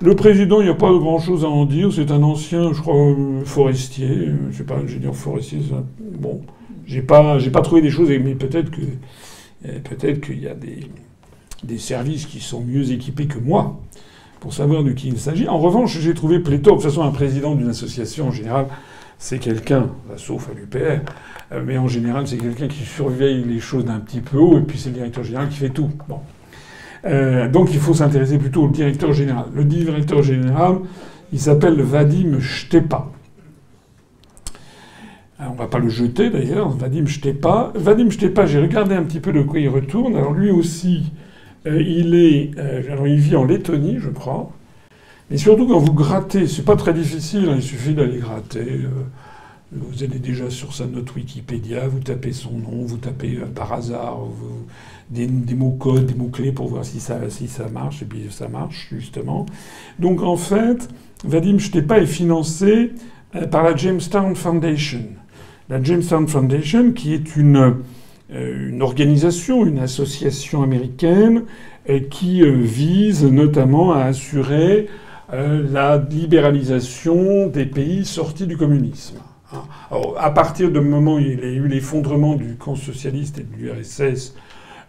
Speaker 2: Le président, il n'y a pas grand-chose à en dire. C'est un ancien, je crois, euh, forestier. Je sais pas, ingénieur forestier. Bon, j'ai pas, pas trouvé des choses, mais peut-être que, peut-être qu'il y a des, services qui sont mieux équipés que moi pour savoir de qui il s'agit. En revanche, j'ai trouvé pléthore. De toute façon, un président d'une association en général, c'est quelqu'un, bah, sauf à l'UPR, euh, mais en général, c'est quelqu'un qui surveille les choses d'un petit peu haut, et puis c'est le directeur général qui fait tout. Bon. Euh, donc il faut s'intéresser plutôt au directeur général. Le directeur général, il s'appelle Vadim Stepa. Euh, on va pas le jeter d'ailleurs, Vadim Stepa. Vadim Stepa, j'ai regardé un petit peu de quoi il retourne. Alors lui aussi, il est, alors il vit en Lettonie, je crois. Mais surtout quand vous grattez, c'est pas très difficile, hein, il suffit d'aller gratter. Euh, vous allez déjà sur sa note Wikipédia, vous tapez son nom, vous tapez euh, par hasard des, mots codes, des mots clés pour voir si ça, si ça marche, et puis ça marche justement. Donc en fait, Vadim Stepa est financé euh, par la Jamestown Foundation. La Jamestown Foundation, qui est une, une organisation, une association américaine qui vise notamment à assurer euh, la libéralisation des pays sortis du communisme. À partir du moment où il y a eu l'effondrement du camp socialiste et de l'URSS,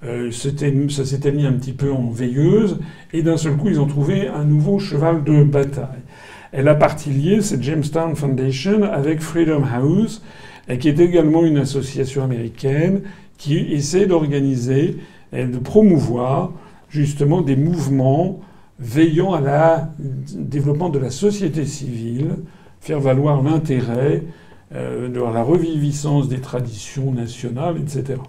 Speaker 2: euh, ça s'était mis un petit peu en veilleuse, et d'un seul coup, ils ont trouvé un nouveau cheval de bataille. Elle a partie liée, cette Jamestown Foundation, avec Freedom House, qui est également une association américaine qui essaie d'organiser et de promouvoir justement des mouvements veillant à la développement de la société civile, faire valoir l'intérêt euh, de la reviviscence des traditions nationales, etc.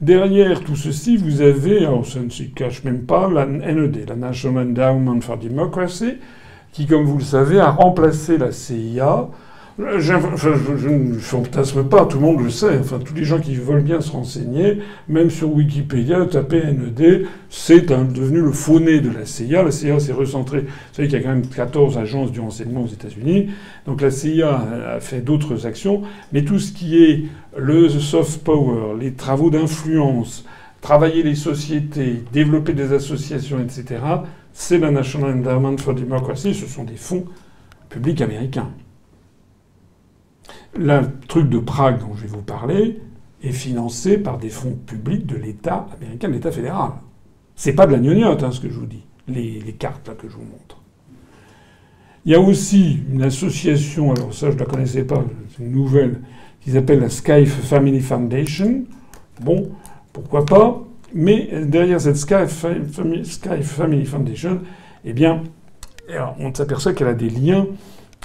Speaker 2: Derrière tout ceci, vous avez, alors ça ne se cache même pas, la NED, la National Endowment for Democracy, qui, comme vous le savez, a remplacé la CIA je, ne fantasme pas, tout le monde le sait. Enfin, tous les gens qui veulent bien se renseigner, même sur Wikipédia, taper NED, c'est devenu le faux nez de la CIA. La CIA s'est recentrée. Vous savez qu'il y a quand même 14 agences du renseignement aux États-Unis. Donc la CIA a fait d'autres actions. Mais tout ce qui est le soft power, les travaux d'influence, travailler les sociétés, développer des associations, etc., c'est la National Endowment for Democracy. Ce sont des fonds publics américains. Le truc de Prague dont je vais vous parler est financé par des fonds publics de l'État américain, de l'État fédéral. C'est pas de la gnognotte, hein, ce que je vous dis, les, cartes là que je vous montre. Il y a aussi une association, alors ça je ne la connaissais pas, c'est une nouvelle, qui s'appelle la Skype Family Foundation. Bon, pourquoi pas. Mais derrière cette Skype Family Foundation, eh bien, on s'aperçoit qu'elle a des liens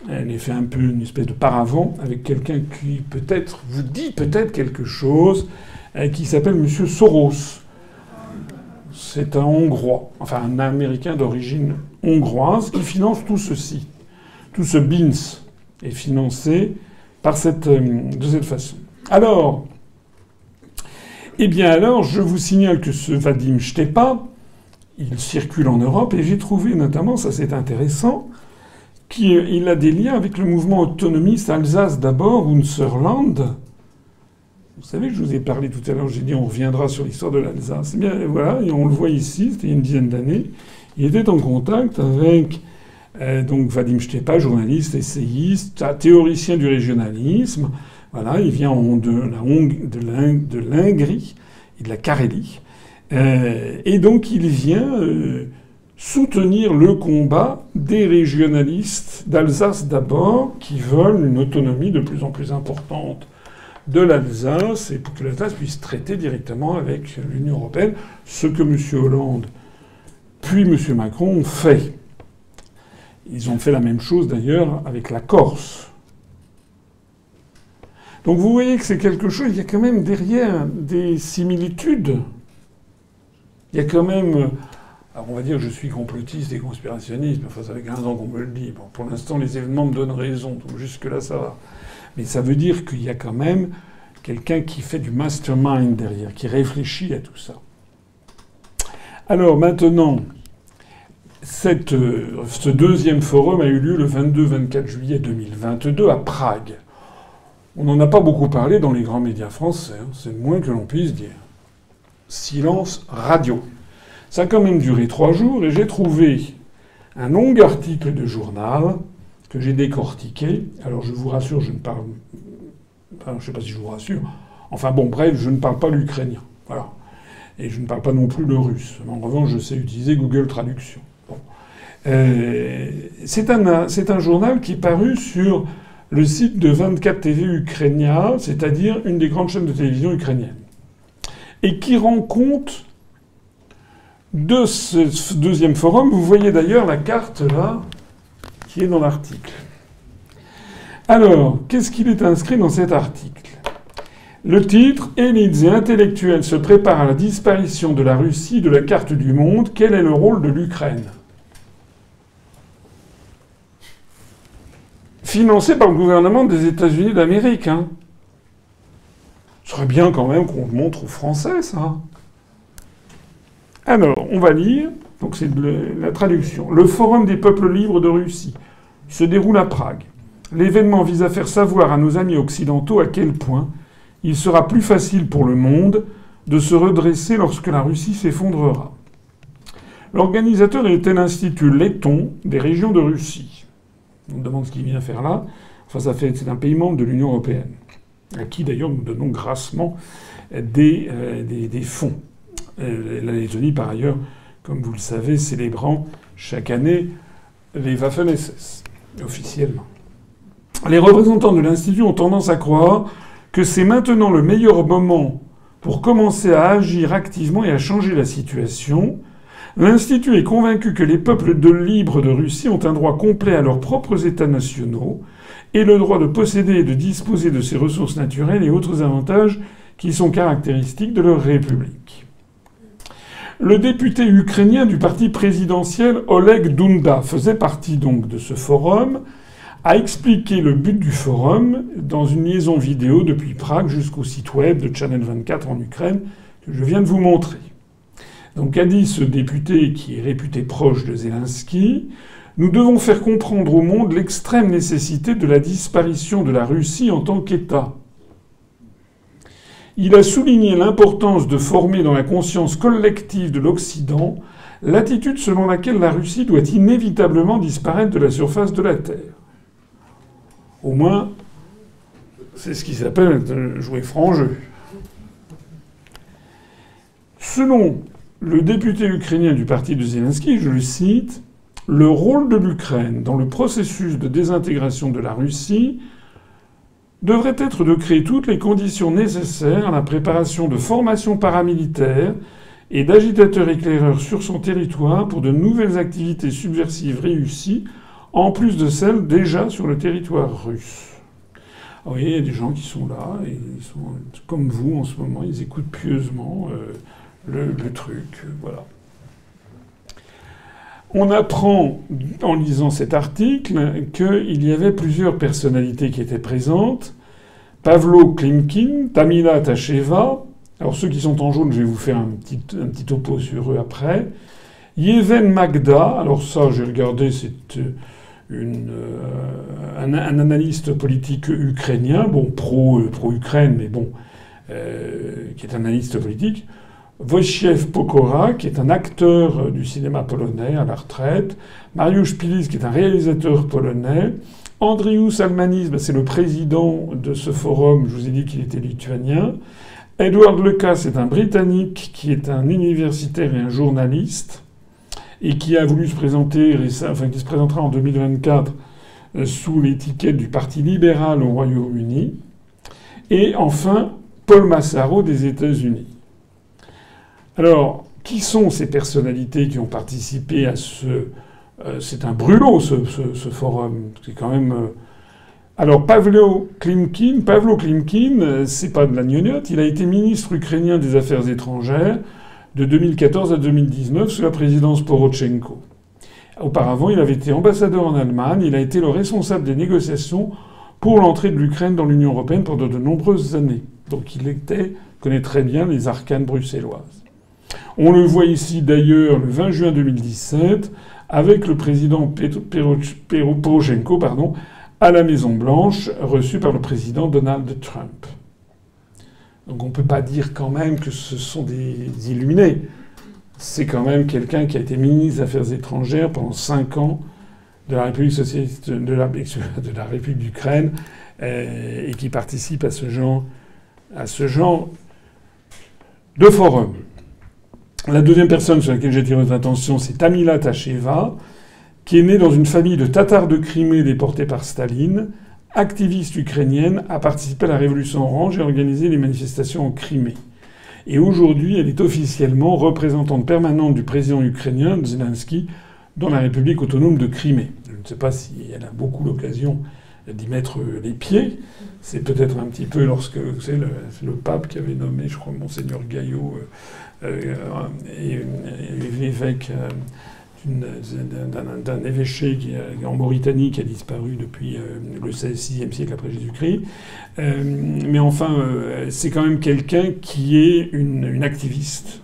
Speaker 2: elle est fait un peu une espèce de paravent avec quelqu'un qui peut-être vous dit peut-être quelque chose, euh, qui s'appelle M. Soros. C'est un Hongrois, enfin un Américain d'origine hongroise, qui finance tout ceci. Tout ce BINS est financé par cette, euh, de cette façon. Alors, eh bien alors, je vous signale que ce Vadim Stepa, il circule en Europe et j'ai trouvé notamment, ça c'est intéressant, il a des liens avec le mouvement autonomiste Alsace d'abord, Unserland. Vous savez que je vous ai parlé tout à l'heure, j'ai dit on reviendra sur l'histoire de l'Alsace. Eh voilà, on le voit ici, c'était une dizaine d'années. Il était en contact avec euh, donc Vadim Stepa, journaliste, essayiste, théoricien du régionalisme. Voilà, il vient de la de l'Ingrie et de la Carélie. Euh, et donc il vient euh, soutenir le combat des régionalistes d'Alsace d'abord, qui veulent une autonomie de plus en plus importante de l'Alsace et pour que l'Alsace puisse traiter directement avec l'Union européenne, ce que M. Hollande puis M. Macron ont fait. Ils ont fait la même chose d'ailleurs avec la Corse. Donc vous voyez que c'est quelque chose, il y a quand même derrière des similitudes. Il y a quand même alors on va dire que je suis complotiste et conspirationniste, mais enfin ça fait 15 ans qu'on me le dit. Pour l'instant les événements me donnent raison, donc jusque-là ça va. Mais ça veut dire qu'il y a quand même quelqu'un qui fait du mastermind derrière, qui réfléchit à tout ça. Alors maintenant, euh, ce deuxième forum a eu lieu le 22-24 juillet 2022 à Prague. On n'en a pas beaucoup parlé dans les grands médias français, hein, c'est le moins que l'on puisse dire. Silence radio. Ça a quand même duré trois jours et j'ai trouvé un long article de journal que j'ai décortiqué. Alors je vous rassure, je ne parle. Je ne sais pas si je vous rassure. Enfin bon, bref, je ne parle pas l'ukrainien. Voilà. Et je ne parle pas non plus le russe. En revanche, je sais utiliser Google Traduction. Euh, c'est un, un, journal qui est paru sur le site de 24 TV Ukrainia, c'est-à-dire une des grandes chaînes de télévision ukrainiennes, et qui rend compte de ce deuxième forum. Vous voyez d'ailleurs la carte là, qui est dans l'article. Alors, qu'est-ce qu'il est inscrit dans cet article? Le titre Élites et intellectuels se préparent à la disparition de la Russie de la carte du monde. Quel est le rôle de l'Ukraine? Financé par le gouvernement des États-Unis d'Amérique. Hein. Ce serait bien quand même qu'on le montre aux Français, ça. Alors, on va lire. Donc c'est la traduction. Le Forum des peuples libres de Russie se déroule à Prague. L'événement vise à faire savoir à nos amis occidentaux à quel point il sera plus facile pour le monde de se redresser lorsque la Russie s'effondrera. L'organisateur était l'Institut Letton des régions de Russie. On demande ce qu'il vient faire là. Enfin, ça fait, c'est un pays membre de l'Union européenne, à qui d'ailleurs nous donnons grassement des, euh, des, fonds. La Lettonie, par ailleurs, comme vous le savez, célébrant chaque année les Waffen-SS, officiellement. Les représentants de l'Institut ont tendance à croire que c'est maintenant le meilleur moment pour commencer à agir activement et à changer la situation. L'Institut est convaincu que les peuples de libres de Russie ont un droit complet à leurs propres États nationaux et le droit de posséder et de disposer de ces ressources naturelles et autres avantages qui sont caractéristiques de leur République. Le député ukrainien du parti présidentiel Oleg Dunda faisait partie donc de ce forum, a expliqué le but du forum dans une liaison vidéo depuis Prague jusqu'au site web de Channel 24 en Ukraine que je viens de vous montrer. Donc a dit ce député qui est réputé proche de Zelensky, nous devons faire comprendre au monde l'extrême nécessité de la disparition de la Russie en tant qu'État. Il a souligné l'importance de former dans la conscience collective de l'Occident l'attitude selon laquelle la Russie doit inévitablement disparaître de la surface de la Terre. Au moins, c'est ce qui s'appelle jouer franc jeu. Selon le député ukrainien du parti de Zelensky, je le cite, le rôle de l'Ukraine dans le processus de désintégration de la Russie devrait être de créer toutes les conditions nécessaires à la préparation de formations paramilitaires et d'agitateurs éclaireurs sur son territoire pour de nouvelles activités subversives réussies, en plus de celles déjà sur le territoire russe. Vous voyez, il y a des gens qui sont là, ils sont comme vous en ce moment, ils écoutent pieusement euh, le, le, truc, voilà. On apprend en lisant cet article qu'il y avait plusieurs personnalités qui étaient présentes. Pavlo Klimkin, Tamila Tacheva. Alors ceux qui sont en jaune, je vais vous faire un petit, un topo sur eux après. Yeven Magda, alors ça j'ai regardé, c'est euh, euh, un, analyste politique ukrainien, bon euh, pro Ukraine, mais bon, qui est analyste politique. Wojciech Pokora, qui est un acteur du cinéma polonais à la retraite, Mariusz Pilis, qui est un réalisateur polonais, Andrius Almanis, ben, c'est le président de ce forum, je vous ai dit qu'il était lituanien, Edward Lucas, c'est un Britannique qui est un universitaire et un journaliste, et qui a voulu se présenter, enfin qui se présentera en 2024 euh, sous l'étiquette du Parti libéral au Royaume-Uni, et enfin Paul Massaro des États-Unis. Alors, qui sont ces personnalités qui ont participé à ce... Euh, c'est un brûlot, ce, forum. C'est quand même... Euh, alors, Pavlo Klimkin, Pavlo Klimkin, euh, c'est pas de la gnognotte, il a été ministre ukrainien des Affaires étrangères de 2014 à 2019 sous la présidence Porochenko. Auparavant, il avait été ambassadeur en Allemagne, il a été le responsable des négociations pour l'entrée de l'Ukraine dans l'Union européenne pendant de nombreuses années. Donc il était, connaît très bien les arcanes bruxelloises. On le voit ici d'ailleurs le 20 juin 2017 avec le président Poroshenko à la Maison-Blanche, reçu par le président Donald Trump. Donc on ne peut pas dire quand même que ce sont des illuminés. C'est quand même quelqu'un qui a été ministre des Affaires étrangères pendant cinq ans de la République socialiste de la, République d'Ukraine et qui participe à ce genre, à ce genre de forum. La deuxième personne sur laquelle j'attire votre attention, c'est Tamila Tacheva, qui est née dans une famille de Tatars de Crimée déportés par Staline, activiste ukrainienne, a participé à la révolution orange et a organisé les manifestations en Crimée. Et aujourd'hui, elle est officiellement représentante permanente du président ukrainien Zelensky dans la République autonome de Crimée. Je ne sais pas si elle a beaucoup l'occasion d'y mettre les pieds. C'est peut-être un petit peu lorsque c'est le, le, pape qui avait nommé, je crois, monseigneur Gaillot euh, euh, et, l'évêque d'un évêché en Mauritanie qui a disparu depuis le 6e siècle après Jésus-Christ. mais enfin, c'est quand même quelqu'un qui est une, activiste.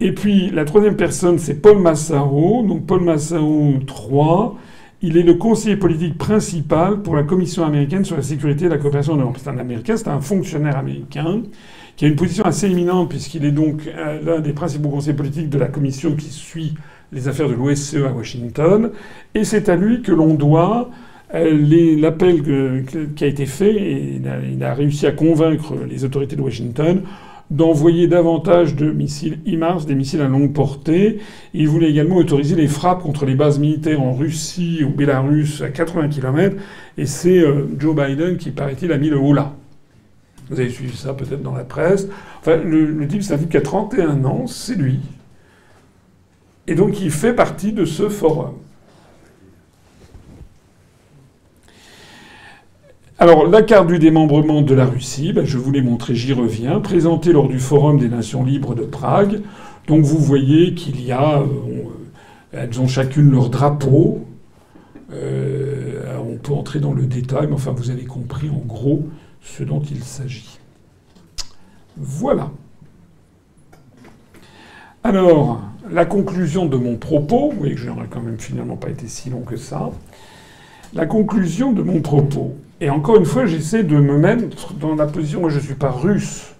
Speaker 2: Et puis la troisième personne, c'est Paul Massaro. Donc Paul Massaro 3, il est le conseiller politique principal pour la Commission américaine sur la sécurité et la coopération en Europe. C'est un Américain, c'est un fonctionnaire américain qui a une position assez éminente puisqu'il est donc euh, l'un des principaux conseillers politiques de la commission qui suit les affaires de l'OSCE à Washington. Et c'est à lui que l'on doit euh, l'appel qui a été fait. Et il a réussi à convaincre les autorités de Washington d'envoyer davantage de missiles IMARS, des missiles à longue portée. Il voulait également autoriser les frappes contre les bases militaires en Russie ou Bélarus à 80 km. Et c'est euh, Joe Biden qui, paraît-il, a mis le haut là. Vous avez suivi ça peut-être dans la presse. Enfin, le, le type, c'est un type qui a 31 ans, c'est lui. Et donc il fait partie de ce forum. Alors, la carte du démembrement de la Russie, ben, je vous l'ai montré, j'y reviens, présentée lors du Forum des Nations libres de Prague. Donc, vous voyez qu'il y a. Euh, elles ont chacune leur drapeau. Euh, on peut entrer dans le détail, mais enfin, vous avez compris en gros ce dont il s'agit. Voilà. Alors, la conclusion de mon propos, vous voyez que je n'aurais quand même finalement pas été si long que ça. La conclusion de mon propos, et encore une fois, j'essaie de me mettre dans la position. Moi, je ne suis pas russe.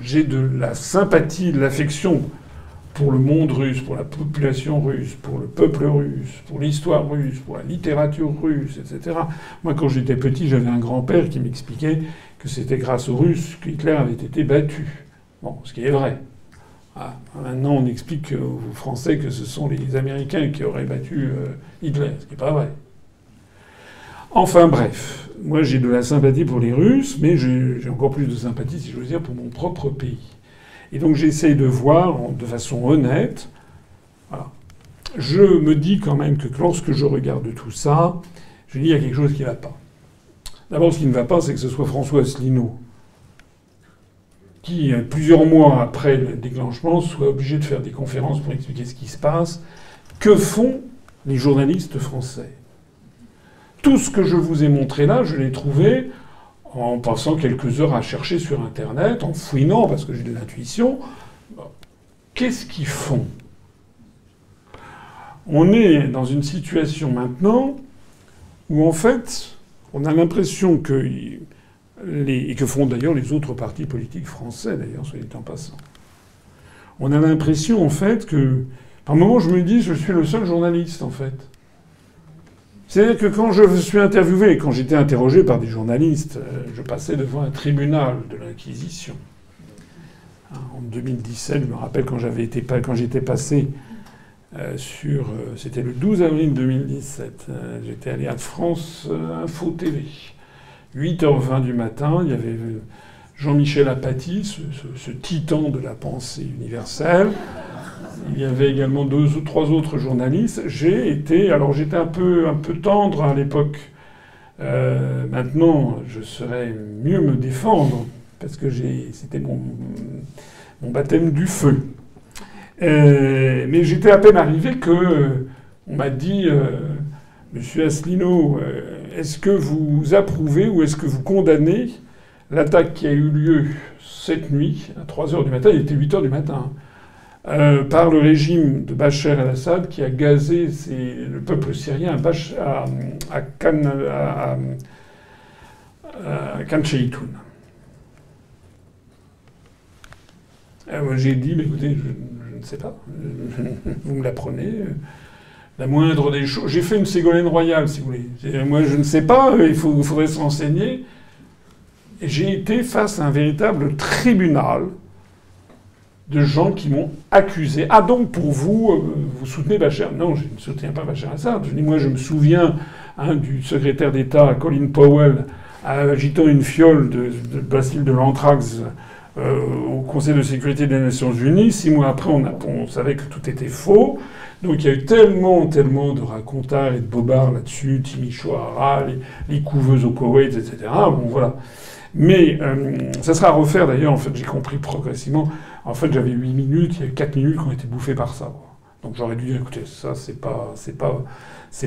Speaker 2: J'ai de la sympathie, de l'affection pour le monde russe, pour la population russe, pour le peuple russe, pour l'histoire russe, pour la littérature russe, etc. Moi, quand j'étais petit, j'avais un grand-père qui m'expliquait que c'était grâce aux Russes qu'Hitler avait été battu. Bon, ce qui est vrai. Ah, maintenant, on explique aux Français que ce sont les Américains qui auraient battu euh, Hitler, ce qui n'est pas vrai. Enfin bref, moi j'ai de la sympathie pour les Russes, mais j'ai encore plus de sympathie, si je veux dire, pour mon propre pays. Et donc j'essaie de voir de façon honnête. Je me dis quand même que lorsque je regarde tout ça, je dis qu'il y a quelque chose qui ne va pas. D'abord, ce qui ne va pas, c'est que ce soit François Asselineau qui, plusieurs mois après le déclenchement, soit obligé de faire des conférences pour expliquer ce qui se passe. Que font les journalistes français? Tout ce que je vous ai montré là, je l'ai trouvé en passant quelques heures à chercher sur Internet, en fouinant, parce que j'ai de l'intuition. Qu'est-ce qu'ils font? On est dans une situation maintenant où, en fait, on a l'impression que. et que font d'ailleurs les autres partis politiques français, d'ailleurs, soit dit en passant. On a l'impression, en fait, que. Par moment, je me dis, je suis le seul journaliste, en fait. C'est-à-dire que quand je suis interviewé, quand j'étais interrogé par des journalistes, euh, je passais devant un tribunal de l'Inquisition. En 2017, je me rappelle quand j'avais été quand j'étais passé euh, sur, euh, c'était le 12 avril 2017, j'étais allé à France Info TV. 8h20 du matin, il y avait Jean-Michel Apathy, ce, titan de la pensée universelle. Il y avait également deux ou trois autres journalistes. J'ai été, alors j'étais un peu, un peu tendre à l'époque. Euh, maintenant, je saurais mieux me défendre parce que c'était mon, mon, baptême du feu. Euh, mais j'étais à peine arrivé que euh, on m'a dit, Monsieur Asselineau, est-ce que vous approuvez ou est-ce que vous condamnez l'attaque qui a eu lieu cette nuit à 3 heures du matin? Il était 8 heures du matin euh, par le régime de Bachar el-Assad qui a gazé le peuple syrien à, Khan, à, euh, J'ai dit, écoutez, je, ne sais pas, *laughs* vous me l'apprenez. La moindre des choses. J'ai fait une Ségolène royale, si vous voulez. Moi, je ne sais pas, il, faut, faudrait se renseigner. J'ai été face à un véritable tribunal de gens qui m'ont accusé. Ah donc pour vous, euh, vous soutenez Bachar Non, je ne soutiens pas Bachar Assad. Je dis moi je me souviens hein, du secrétaire d'État Colin Powell agitant une fiole de, de de l'anthrax euh, au Conseil de sécurité des Nations Unies. Six mois après, on, savait que tout était faux. Donc il y a eu tellement, tellement de racontards et de bobards là-dessus, Timișoara, les, les couveuses au Koweït, etc. Bon voilà. Mais euh, ça sera à refaire d'ailleurs, en fait, j'ai compris progressivement. En fait, j'avais 8 minutes, il y a eu 4 minutes qui ont été bouffées par ça. Donc j'aurais dû dire, écoutez, ça, c'est pas, pas,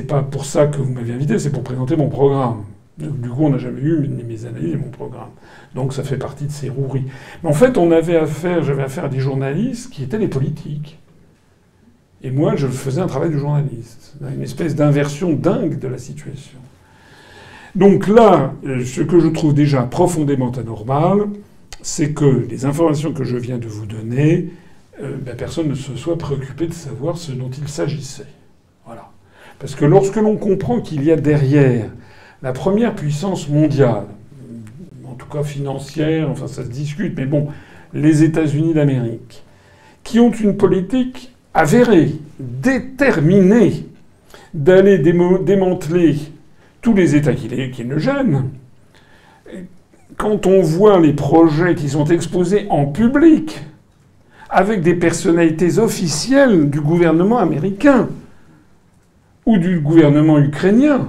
Speaker 2: pas pour ça que vous m'avez invité, c'est pour présenter mon programme. Du coup, on n'a jamais eu mes analyses et mon programme. Donc ça fait partie de ces roueries. Mais en fait, on avait affaire, j'avais affaire à des journalistes qui étaient des politiques. Et moi, je faisais un travail de journaliste. Une espèce d'inversion dingue de la situation. Donc là, ce que je trouve déjà profondément anormal, c'est que les informations que je viens de vous donner, euh, ben, personne ne se soit préoccupé de savoir ce dont il s'agissait. Voilà. Parce que lorsque l'on comprend qu'il y a derrière la première puissance mondiale, en tout cas financière, enfin ça se discute, mais bon, les États-Unis d'Amérique, qui ont une politique avérée, déterminée, d'aller démanteler tous les États qui, les, qui le gênent, quand on voit les projets qui sont exposés en public, avec des personnalités officielles du gouvernement américain ou du gouvernement ukrainien,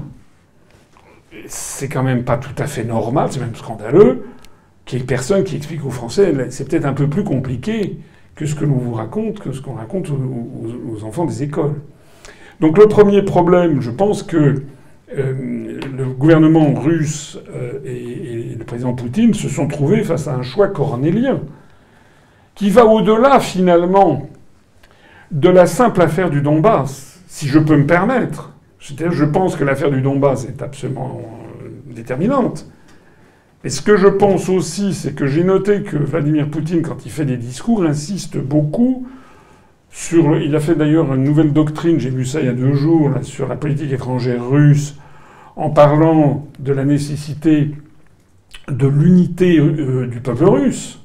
Speaker 2: c'est quand même pas tout à fait normal, c'est même scandaleux, qu'il y ait personne qui explique aux Français, c'est peut-être un peu plus compliqué que ce que l'on vous raconte, que ce qu'on raconte aux, enfants des écoles. Donc le premier problème, je pense que euh, le gouvernement russe euh, et, le président Poutine se sont trouvés face à un choix cornélien qui va au-delà finalement de la simple affaire du Donbass, si je peux me permettre. C'est-à-dire, je pense que l'affaire du Donbass est absolument euh, déterminante. Et ce que je pense aussi, c'est que j'ai noté que Vladimir Poutine, quand il fait des discours, insiste beaucoup Il a fait d'ailleurs une nouvelle doctrine, j'ai vu ça il y a deux jours, sur la politique étrangère russe, en parlant de la nécessité de l'unité euh, du peuple russe.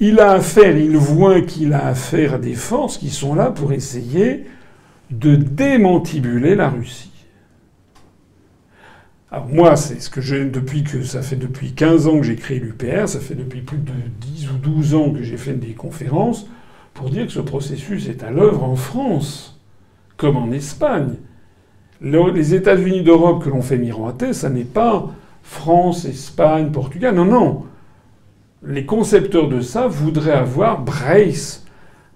Speaker 2: Il a affaire, il voit qu'il a affaire à des forces qui sont là pour essayer de démantibuler la Russie. Alors moi, c'est ce que j'ai depuis que ça fait depuis 15 ans que j'ai créé l'UPR, ça fait depuis plus de 10 ou 12 ans que j'ai fait des conférences pour dire que ce processus est à l'œuvre en France, comme en Espagne. Les États-Unis d'Europe que l'on fait miroiter, ça n'est pas France, Espagne, Portugal. Non, non. Les concepteurs de ça voudraient avoir Brace,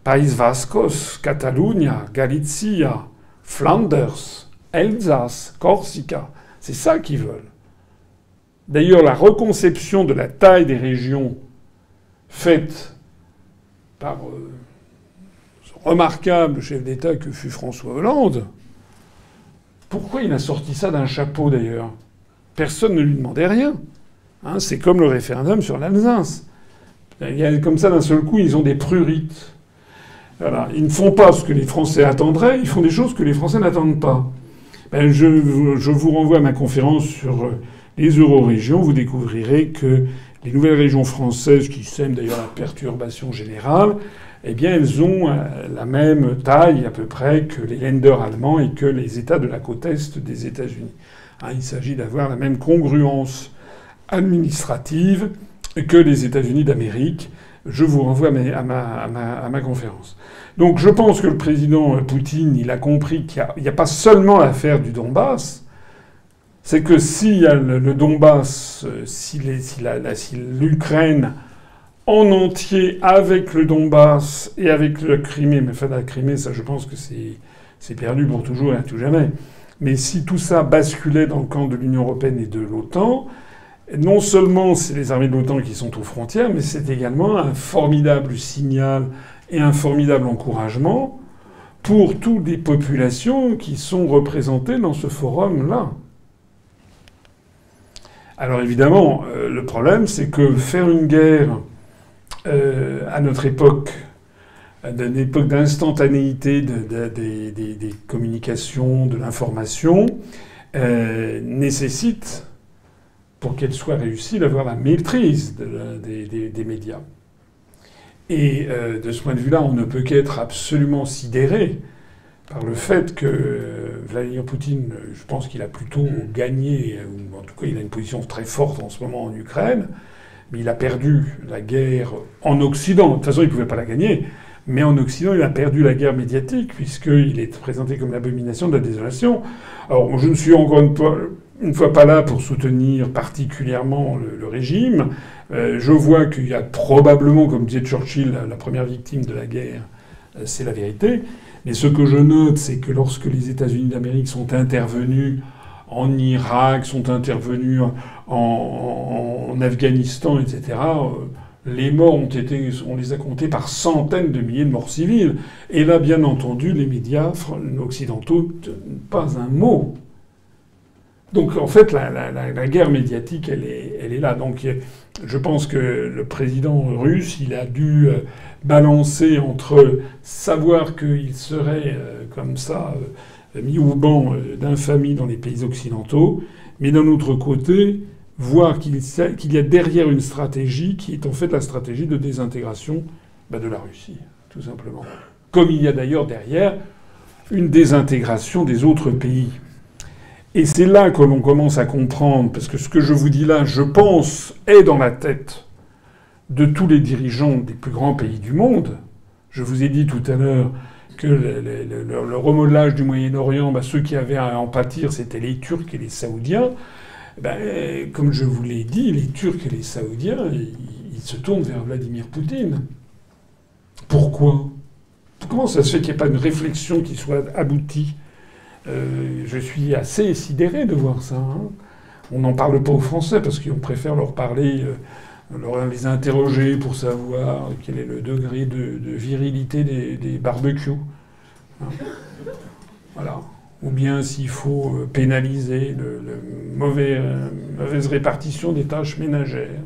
Speaker 2: País Vascos, Catalunya, Galicia, Flanders, Alsace, Corsica. C'est ça qu'ils veulent. D'ailleurs, la reconception de la taille des régions faite par euh, remarquable chef d'État que fut François Hollande, pourquoi il a sorti ça d'un chapeau d'ailleurs? Personne ne lui demandait rien. Hein, c'est comme le référendum sur l'Alsace. Comme ça, d'un seul coup, ils ont des prurites. Voilà. Ils ne font pas ce que les Français attendraient, ils font des choses que les Français n'attendent pas. Ben, je, je, vous renvoie à ma conférence sur euh, les euro-régions. Vous découvrirez que les nouvelles régions françaises, qui sèment d'ailleurs la perturbation générale, eh bien, elles ont euh, la même taille à peu près que les lenders allemands et que les États de la côte est des États-Unis. Hein, il s'agit d'avoir la même congruence administrative que les États-Unis d'Amérique. Je vous renvoie à ma, conférence. Donc je pense que le président Poutine, il a compris qu'il n'y a, pas seulement l'affaire du Donbass, c'est que si le, Donbass, euh, si l'Ukraine en entier avec le Donbass et avec le Crimée, mais enfin la Crimée, ça je pense que c'est perdu pour toujours et à tout jamais. Mais si tout ça basculait dans le camp de l'Union européenne et de l'OTAN, non seulement c'est les armées de l'OTAN qui sont aux frontières, mais c'est également un formidable signal et un formidable encouragement pour toutes les populations qui sont représentées dans ce forum-là. Alors évidemment, euh, le problème, c'est que faire une guerre euh, à notre époque, à une époque d'instantanéité des communications, de l'information, euh, nécessite, pour qu'elle soit réussie, d'avoir la maîtrise des, médias. Et euh, de ce point de vue-là, on ne peut qu'être absolument sidéré par le fait que Vladimir Poutine, je pense qu'il a plutôt gagné, ou en tout cas il a une position très forte en ce moment en Ukraine, mais il a perdu la guerre en Occident. De toute façon, il ne pouvait pas la gagner. Mais en Occident, il a perdu la guerre médiatique, puisqu'il est présenté comme l'abomination de la désolation. Alors, je ne suis encore une fois, pas là pour soutenir particulièrement le, régime. Euh, je vois qu'il y a probablement, comme disait Churchill, la, première victime de la guerre c'est la vérité. Mais ce que je note, c'est que lorsque les États-Unis d'Amérique sont intervenus en Irak, sont intervenus en, Afghanistan, etc., les morts ont été, on les a comptés par centaines de milliers de morts civiles. Et là, bien entendu, les médias occidentaux, pas un mot. Donc, en fait, la, guerre médiatique, elle est, là. Donc, je pense que le président russe, il a dû euh, balancer entre savoir qu'il serait euh, comme ça euh, mis au banc d'infamie dans les pays occidentaux, mais d'un autre côté, voir qu'il y a derrière une stratégie qui est en fait la stratégie de désintégration bah, de la Russie, tout simplement. Comme il y a d'ailleurs derrière une désintégration des autres pays. Et c'est là que l'on commence à comprendre, parce que ce que je vous dis là, je pense, est dans la tête de tous les dirigeants des plus grands pays du monde. Je vous ai dit tout à l'heure que le, remodelage du Moyen-Orient, bah, ceux qui avaient à en pâtir, c'était les Turcs et les Saoudiens. Ben, comme je vous l'ai dit, les Turcs et les Saoudiens, ils, se tournent vers Vladimir Poutine. Pourquoi? Comment ça se fait qu'il n'y ait pas une réflexion qui soit aboutie? Euh, Je suis assez sidéré de voir ça. Hein. On n'en parle pas aux Français parce qu'on préfère leur parler, euh, leur les interroger pour savoir quel est le degré de, virilité des, barbecues. Hein. Voilà ou bien s'il faut euh, pénaliser le, euh, mauvaise répartition des tâches ménagères.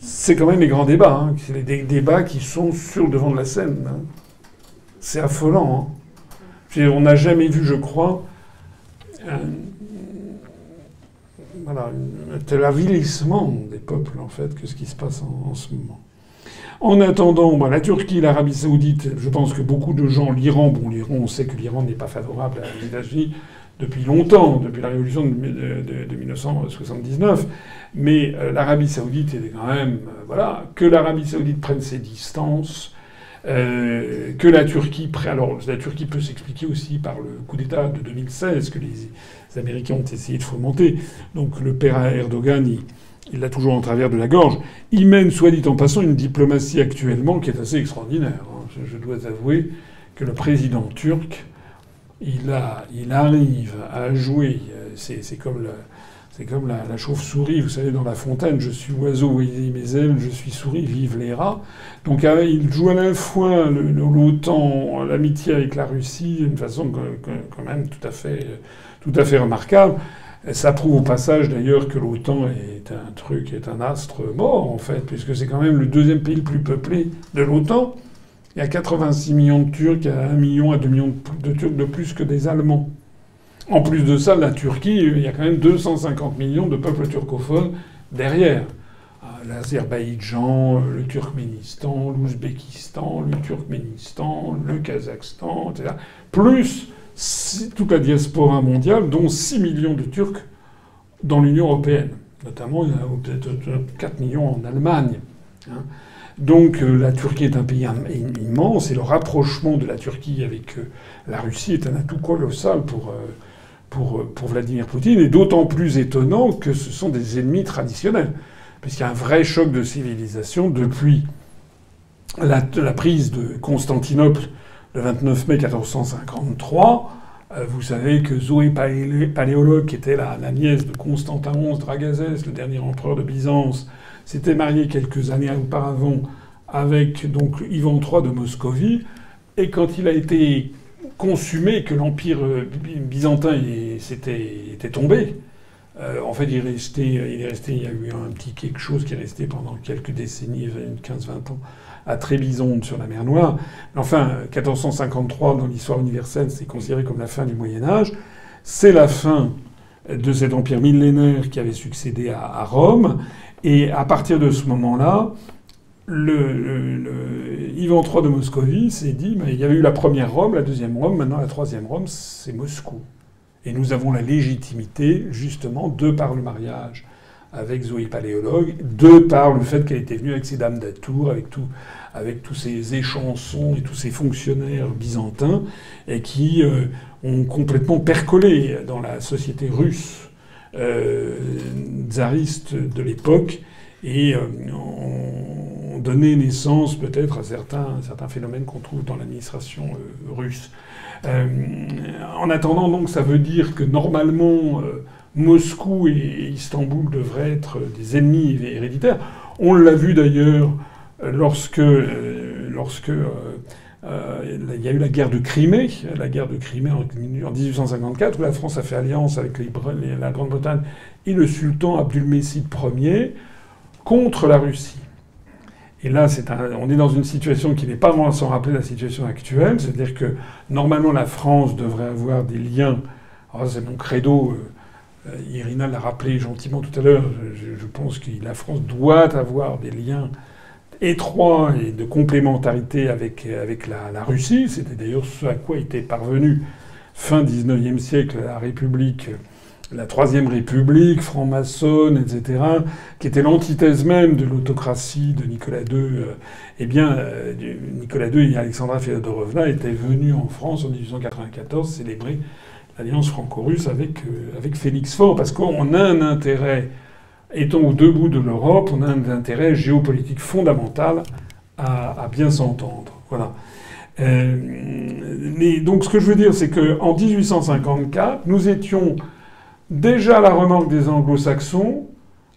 Speaker 2: C'est quand même les grands débats. Hein. C'est des débats qui sont sur le devant de la scène. Hein. C'est affolant. Hein. on n'a jamais vu, je crois, un, voilà, tel avilissement des peuples, en fait, que ce qui se passe en ce moment. En attendant, bah, la Turquie, l'Arabie Saoudite, je pense que beaucoup de gens, l'Iran, bon, l'Iran, on sait que l'Iran n'est pas favorable aux États-Unis depuis longtemps, depuis la révolution de, 1979, mais euh, l'Arabie Saoudite est quand même, euh, voilà, que l'Arabie Saoudite prenne ses distances, euh, que la Turquie, alors la Turquie peut s'expliquer aussi par le coup d'État de 2016 que les, Américains ont essayé de fomenter. Donc le père Erdogan, il l'a toujours en travers de la gorge. Il mène, soit dit en passant, une diplomatie actuellement qui est assez extraordinaire. Hein. Je, dois avouer que le président turc, il, arrive à jouer. C'est comme la, c'est comme la, chauve-souris, vous savez, dans la fontaine, je suis oiseau, voyez mes ailes, je suis souris, vive les rats. Donc euh, il joue à la fois l'OTAN, l'amitié avec la Russie, d'une façon quand même tout à fait remarquable. Ça prouve au passage d'ailleurs que l'OTAN est un truc, est un astre mort en fait, puisque c'est quand même le deuxième pays le plus peuplé de l'OTAN. Il y a 86 millions de Turcs, il y a 1 million à 2 millions de Turcs de plus que des Allemands. En plus de ça, la Turquie, il y a quand même 250 millions de peuples turcophones derrière. Ah, L'Azerbaïdjan, le Turkménistan, l'Ouzbékistan, le Turkménistan, le Kazakhstan, etc. Plus toute la diaspora mondiale, dont 6 millions de Turcs dans l'Union européenne. Notamment, il y a peut-être 4 millions en Allemagne. Hein. Donc euh, la Turquie est un pays immense et le rapprochement de la Turquie avec euh, la Russie est un atout colossal pour, euh, pour, Vladimir Poutine et d'autant plus étonnant que ce sont des ennemis traditionnels. Puisqu'il y a un vrai choc de civilisation depuis la prise de Constantinople le 29 mai 1453. Euh, vous savez que Zoé Paléologue, qui était la, nièce de Constantin XI Dragazès, le dernier empereur de Byzance, s'était mariée quelques années auparavant avec donc Ivan III de Moscovie. Et quand il a été consumé, que l'empire euh, byzantin était tombé, euh, en fait, il est, resté, il est resté, il y a eu un petit quelque chose qui est resté pendant quelques décennies, 15-20 ans, à Trébizonde sur la mer Noire. Enfin, 1453 dans l'histoire universelle, c'est considéré comme la fin du Moyen Âge. C'est la fin de cet empire millénaire qui avait succédé à, Rome. Et à partir de ce moment-là, le, Ivan III de Moscovie s'est dit, il y avait eu la première Rome, la deuxième Rome, maintenant la troisième Rome, c'est Moscou. Et nous avons la légitimité, justement, de par le mariage avec Zoé Paléologue, de par le fait qu'elle était venue avec ses dames d'atour, avec, avec tous ces échansons et tous ces fonctionnaires byzantins, et qui euh, ont complètement percolé dans la société russe euh, tsariste de l'époque, et euh, ont, donné naissance peut-être à certains, certains phénomènes qu'on trouve dans l'administration euh, russe. En attendant, donc, ça veut dire que normalement, Moscou et Istanbul devraient être des ennemis héréditaires. On l'a vu d'ailleurs lorsque, lorsque il y a eu la guerre de Crimée, la guerre de Crimée en, 1854, où la France a fait alliance avec la Grande-Bretagne et le sultan Abdulmessid Ier contre la Russie. Et là, on est dans une situation qui n'est pas vraiment sans rappeler la situation actuelle, c'est-à-dire que normalement la France devrait avoir des liens. Alors c'est mon credo. Euh, Irina l'a rappelé gentiment tout à l'heure. Je, pense que la France doit avoir des liens étroits et de complémentarité avec, avec la, Russie. C'était d'ailleurs ce à quoi était parvenu fin 19e siècle la République la Troisième République, franc-maçonne, etc., qui était l'antithèse même de l'autocratie de Nicolas II, euh, eh bien, euh, Nicolas II et Alexandra Feodorovna étaient venus en France en 1894 célébrer l'alliance franco-russe avec, euh, avec Félix Faure, parce qu'on a un intérêt, étant au debout de l'Europe, on a un intérêt géopolitique fondamental à, à bien s'entendre. Voilà. mais donc, ce que je veux dire, c'est qu'en 1854, nous étions déjà la remorque des anglo-saxons,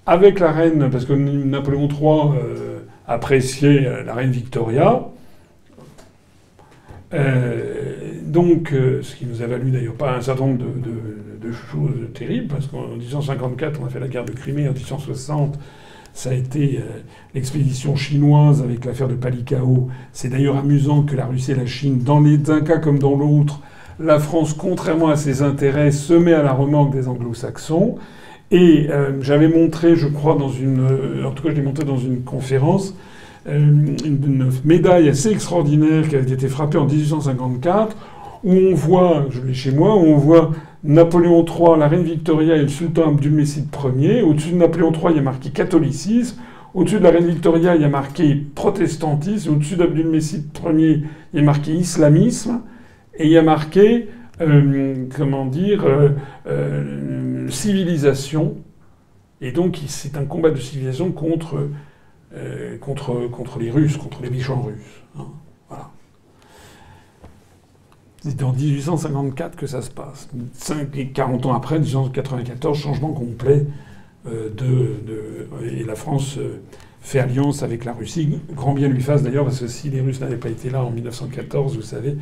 Speaker 2: avec la reine, parce que Napoléon III euh, appréciait euh, la reine Victoria. Euh, donc, ce qui nous a valu d'ailleurs pas un certain nombre de, choses terribles, parce qu'en 1854, on a fait la guerre de Crimée, en 1860, ça a été l'expédition chinoise avec l'affaire de Palikao. C'est d'ailleurs amusant que la Russie et la Chine, dans les, un cas comme dans l'autre, la France, contrairement à ses intérêts, se met à la remorque des anglo-saxons. Et euh, j'avais montré, je crois, dans une, euh, en tout cas, je l'ai montré dans une conférence, euh, une, médaille assez extraordinaire qui avait été frappée en 1854, où on voit, je l'ai chez moi, où on voit Napoléon III, la reine Victoria et le sultan Abdulmessid Ier. Au-dessus de Napoléon III, il y a marqué catholicisme. Au-dessus de la reine Victoria, il y a marqué protestantisme. Au-dessus d'Abdulmessid Ier, il y a marqué islamisme. Et il y a marqué, euh, comment dire, euh, euh, civilisation. Et donc c'est un combat de civilisation contre, contre, contre les Russes, contre les méchants russes. Hein. voilà. C'est en 1854 que ça se passe. 40 ans après, 1894, changement complet de, et la France fait alliance avec la Russie. Grand bien lui fasse d'ailleurs, parce que si les Russes n'avaient pas été là en 1914, vous savez,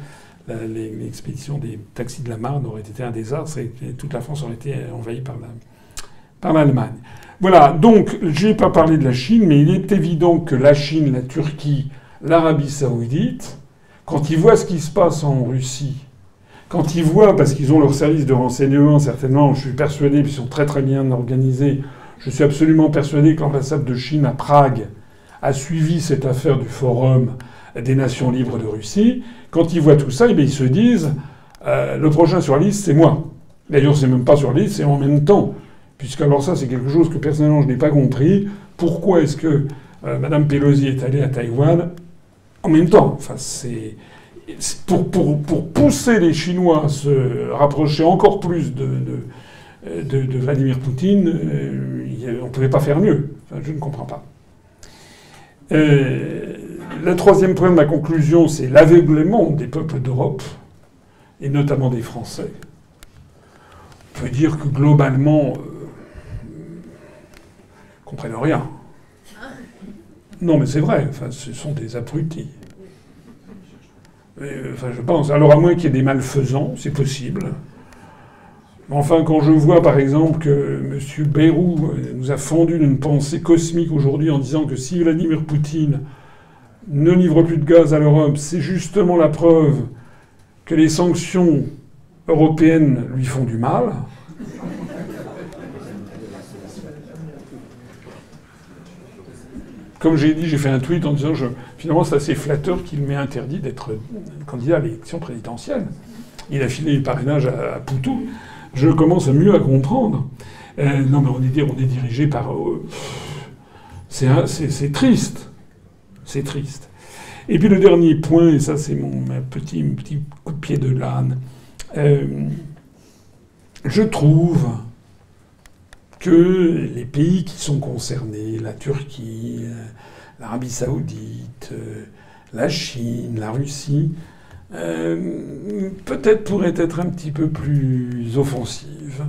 Speaker 2: l'expédition des taxis de la Marne aurait été un désastre et toute la France aurait été envahie par, la, par l'Allemagne. Voilà, donc j'ai pas parlé de la Chine, mais il est évident que la Chine, la Turquie, l'Arabie saoudite, quand ils voient ce qui se passe en Russie, quand ils voient, parce qu'ils ont leur service de renseignement, certainement, je suis persuadé, qu'ils sont très très bien organisés, je suis absolument persuadé que l'ambassade de Chine à Prague a suivi cette affaire du forum des nations libres de Russie, quand ils voient tout ça, eh ils se disent euh, le prochain sur la liste, c'est moi. D'ailleurs, c'est même pas sur la liste, c'est en même temps. Puisque alors ça, c'est quelque chose que personnellement, je n'ai pas compris. Pourquoi est-ce que euh, Mme Pelosi est allée à Taïwan en même temps Enfin, c'est... Pour, pousser les Chinois à se rapprocher encore plus de, Vladimir Poutine, euh, on ne pouvait pas faire mieux. Je ne comprends pas. Euh, le troisième point de ma conclusion, c'est l'aveuglement des peuples d'Europe, et notamment des Français. On peut dire que globalement, euh, ils comprennent rien. Non, mais c'est vrai, enfin, ce sont des abrutis. Euh, enfin, je pense. Alors, à moins qu'il y ait des malfaisants, c'est possible. Enfin, quand je vois par exemple que M. Bayrou nous a fondu d'une pensée cosmique aujourd'hui en disant que si Vladimir Poutine ne livre plus de gaz à l'Europe, c'est justement la preuve que les sanctions européennes lui font du mal. Comme j'ai dit, j'ai fait un tweet en disant je, finalement c'est assez flatteur qu'il m'ait interdit d'être candidat à l'élection présidentielle. Il a filé le parrainage à, Poutou. Je commence à mieux à comprendre. Euh, non mais on est, on est dirigé par... Euh, c'est triste. C'est triste. Et puis le dernier point, et ça c'est mon petit, petit coup de pied de l'âne, euh, je trouve que les pays qui sont concernés, la Turquie, l'Arabie saoudite, la Chine, la Russie, peut-être pourrait être un petit peu plus offensive.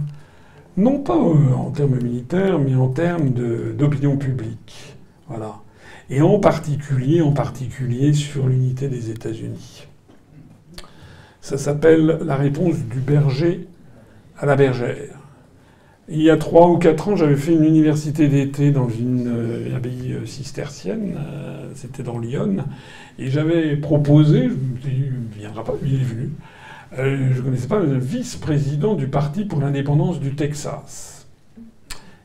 Speaker 2: Non pas en termes militaires, mais en termes d'opinion publique. Voilà. Et en particulier, en particulier sur l'unité des États-Unis. Ça s'appelle la réponse du berger à la bergère. Il y a trois ou quatre ans, j'avais fait une université d'été dans une euh, abbaye euh, cistercienne, euh, c'était dans Lyon, et j'avais proposé, je me suis dit, il ne viendra pas, il est venu, je ne connaissais pas le vice-président du Parti pour l'indépendance du Texas,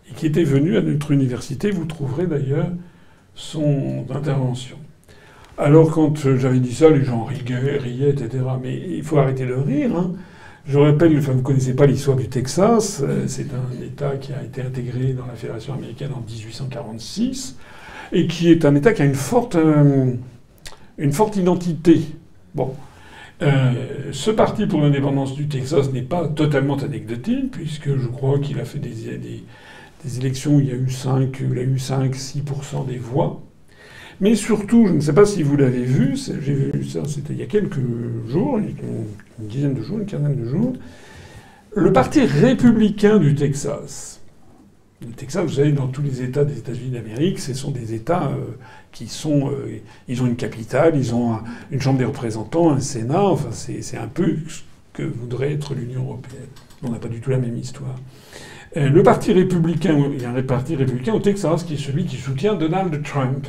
Speaker 2: et qui était venu à notre université, vous trouverez d'ailleurs son intervention. Alors quand j'avais dit ça, les gens riaient, riaient, etc. Mais il faut arrêter de rire. Hein. Je rappelle, vous ne connaissez pas l'histoire du Texas. Euh, c'est un État qui a été intégré dans la Fédération américaine en 1846 et qui est un État qui a une forte, euh, identité. Bon. Euh, ce parti pour l'indépendance du Texas n'est pas totalement anecdotique, puisque je crois qu'il a fait des, élections où il y a eu 5, il a eu 5-6% des voix. Mais surtout, je ne sais pas si vous l'avez vu, j'ai vu ça, c'était il y a quelques jours, une dizaine de jours, une quinzaine de jours, le Parti républicain du Texas. Le Texas, vous savez, dans tous les États des États-Unis d'Amérique, ce sont des États euh, qui sont. Euh, ils ont une capitale, ils ont une Chambre des représentants, un Sénat, enfin, c'est un peu ce que voudrait être l'Union européenne. On n'a pas du tout la même histoire. Euh, le Parti républicain, il y a un parti républicain au Texas qui est celui qui soutient Donald Trump.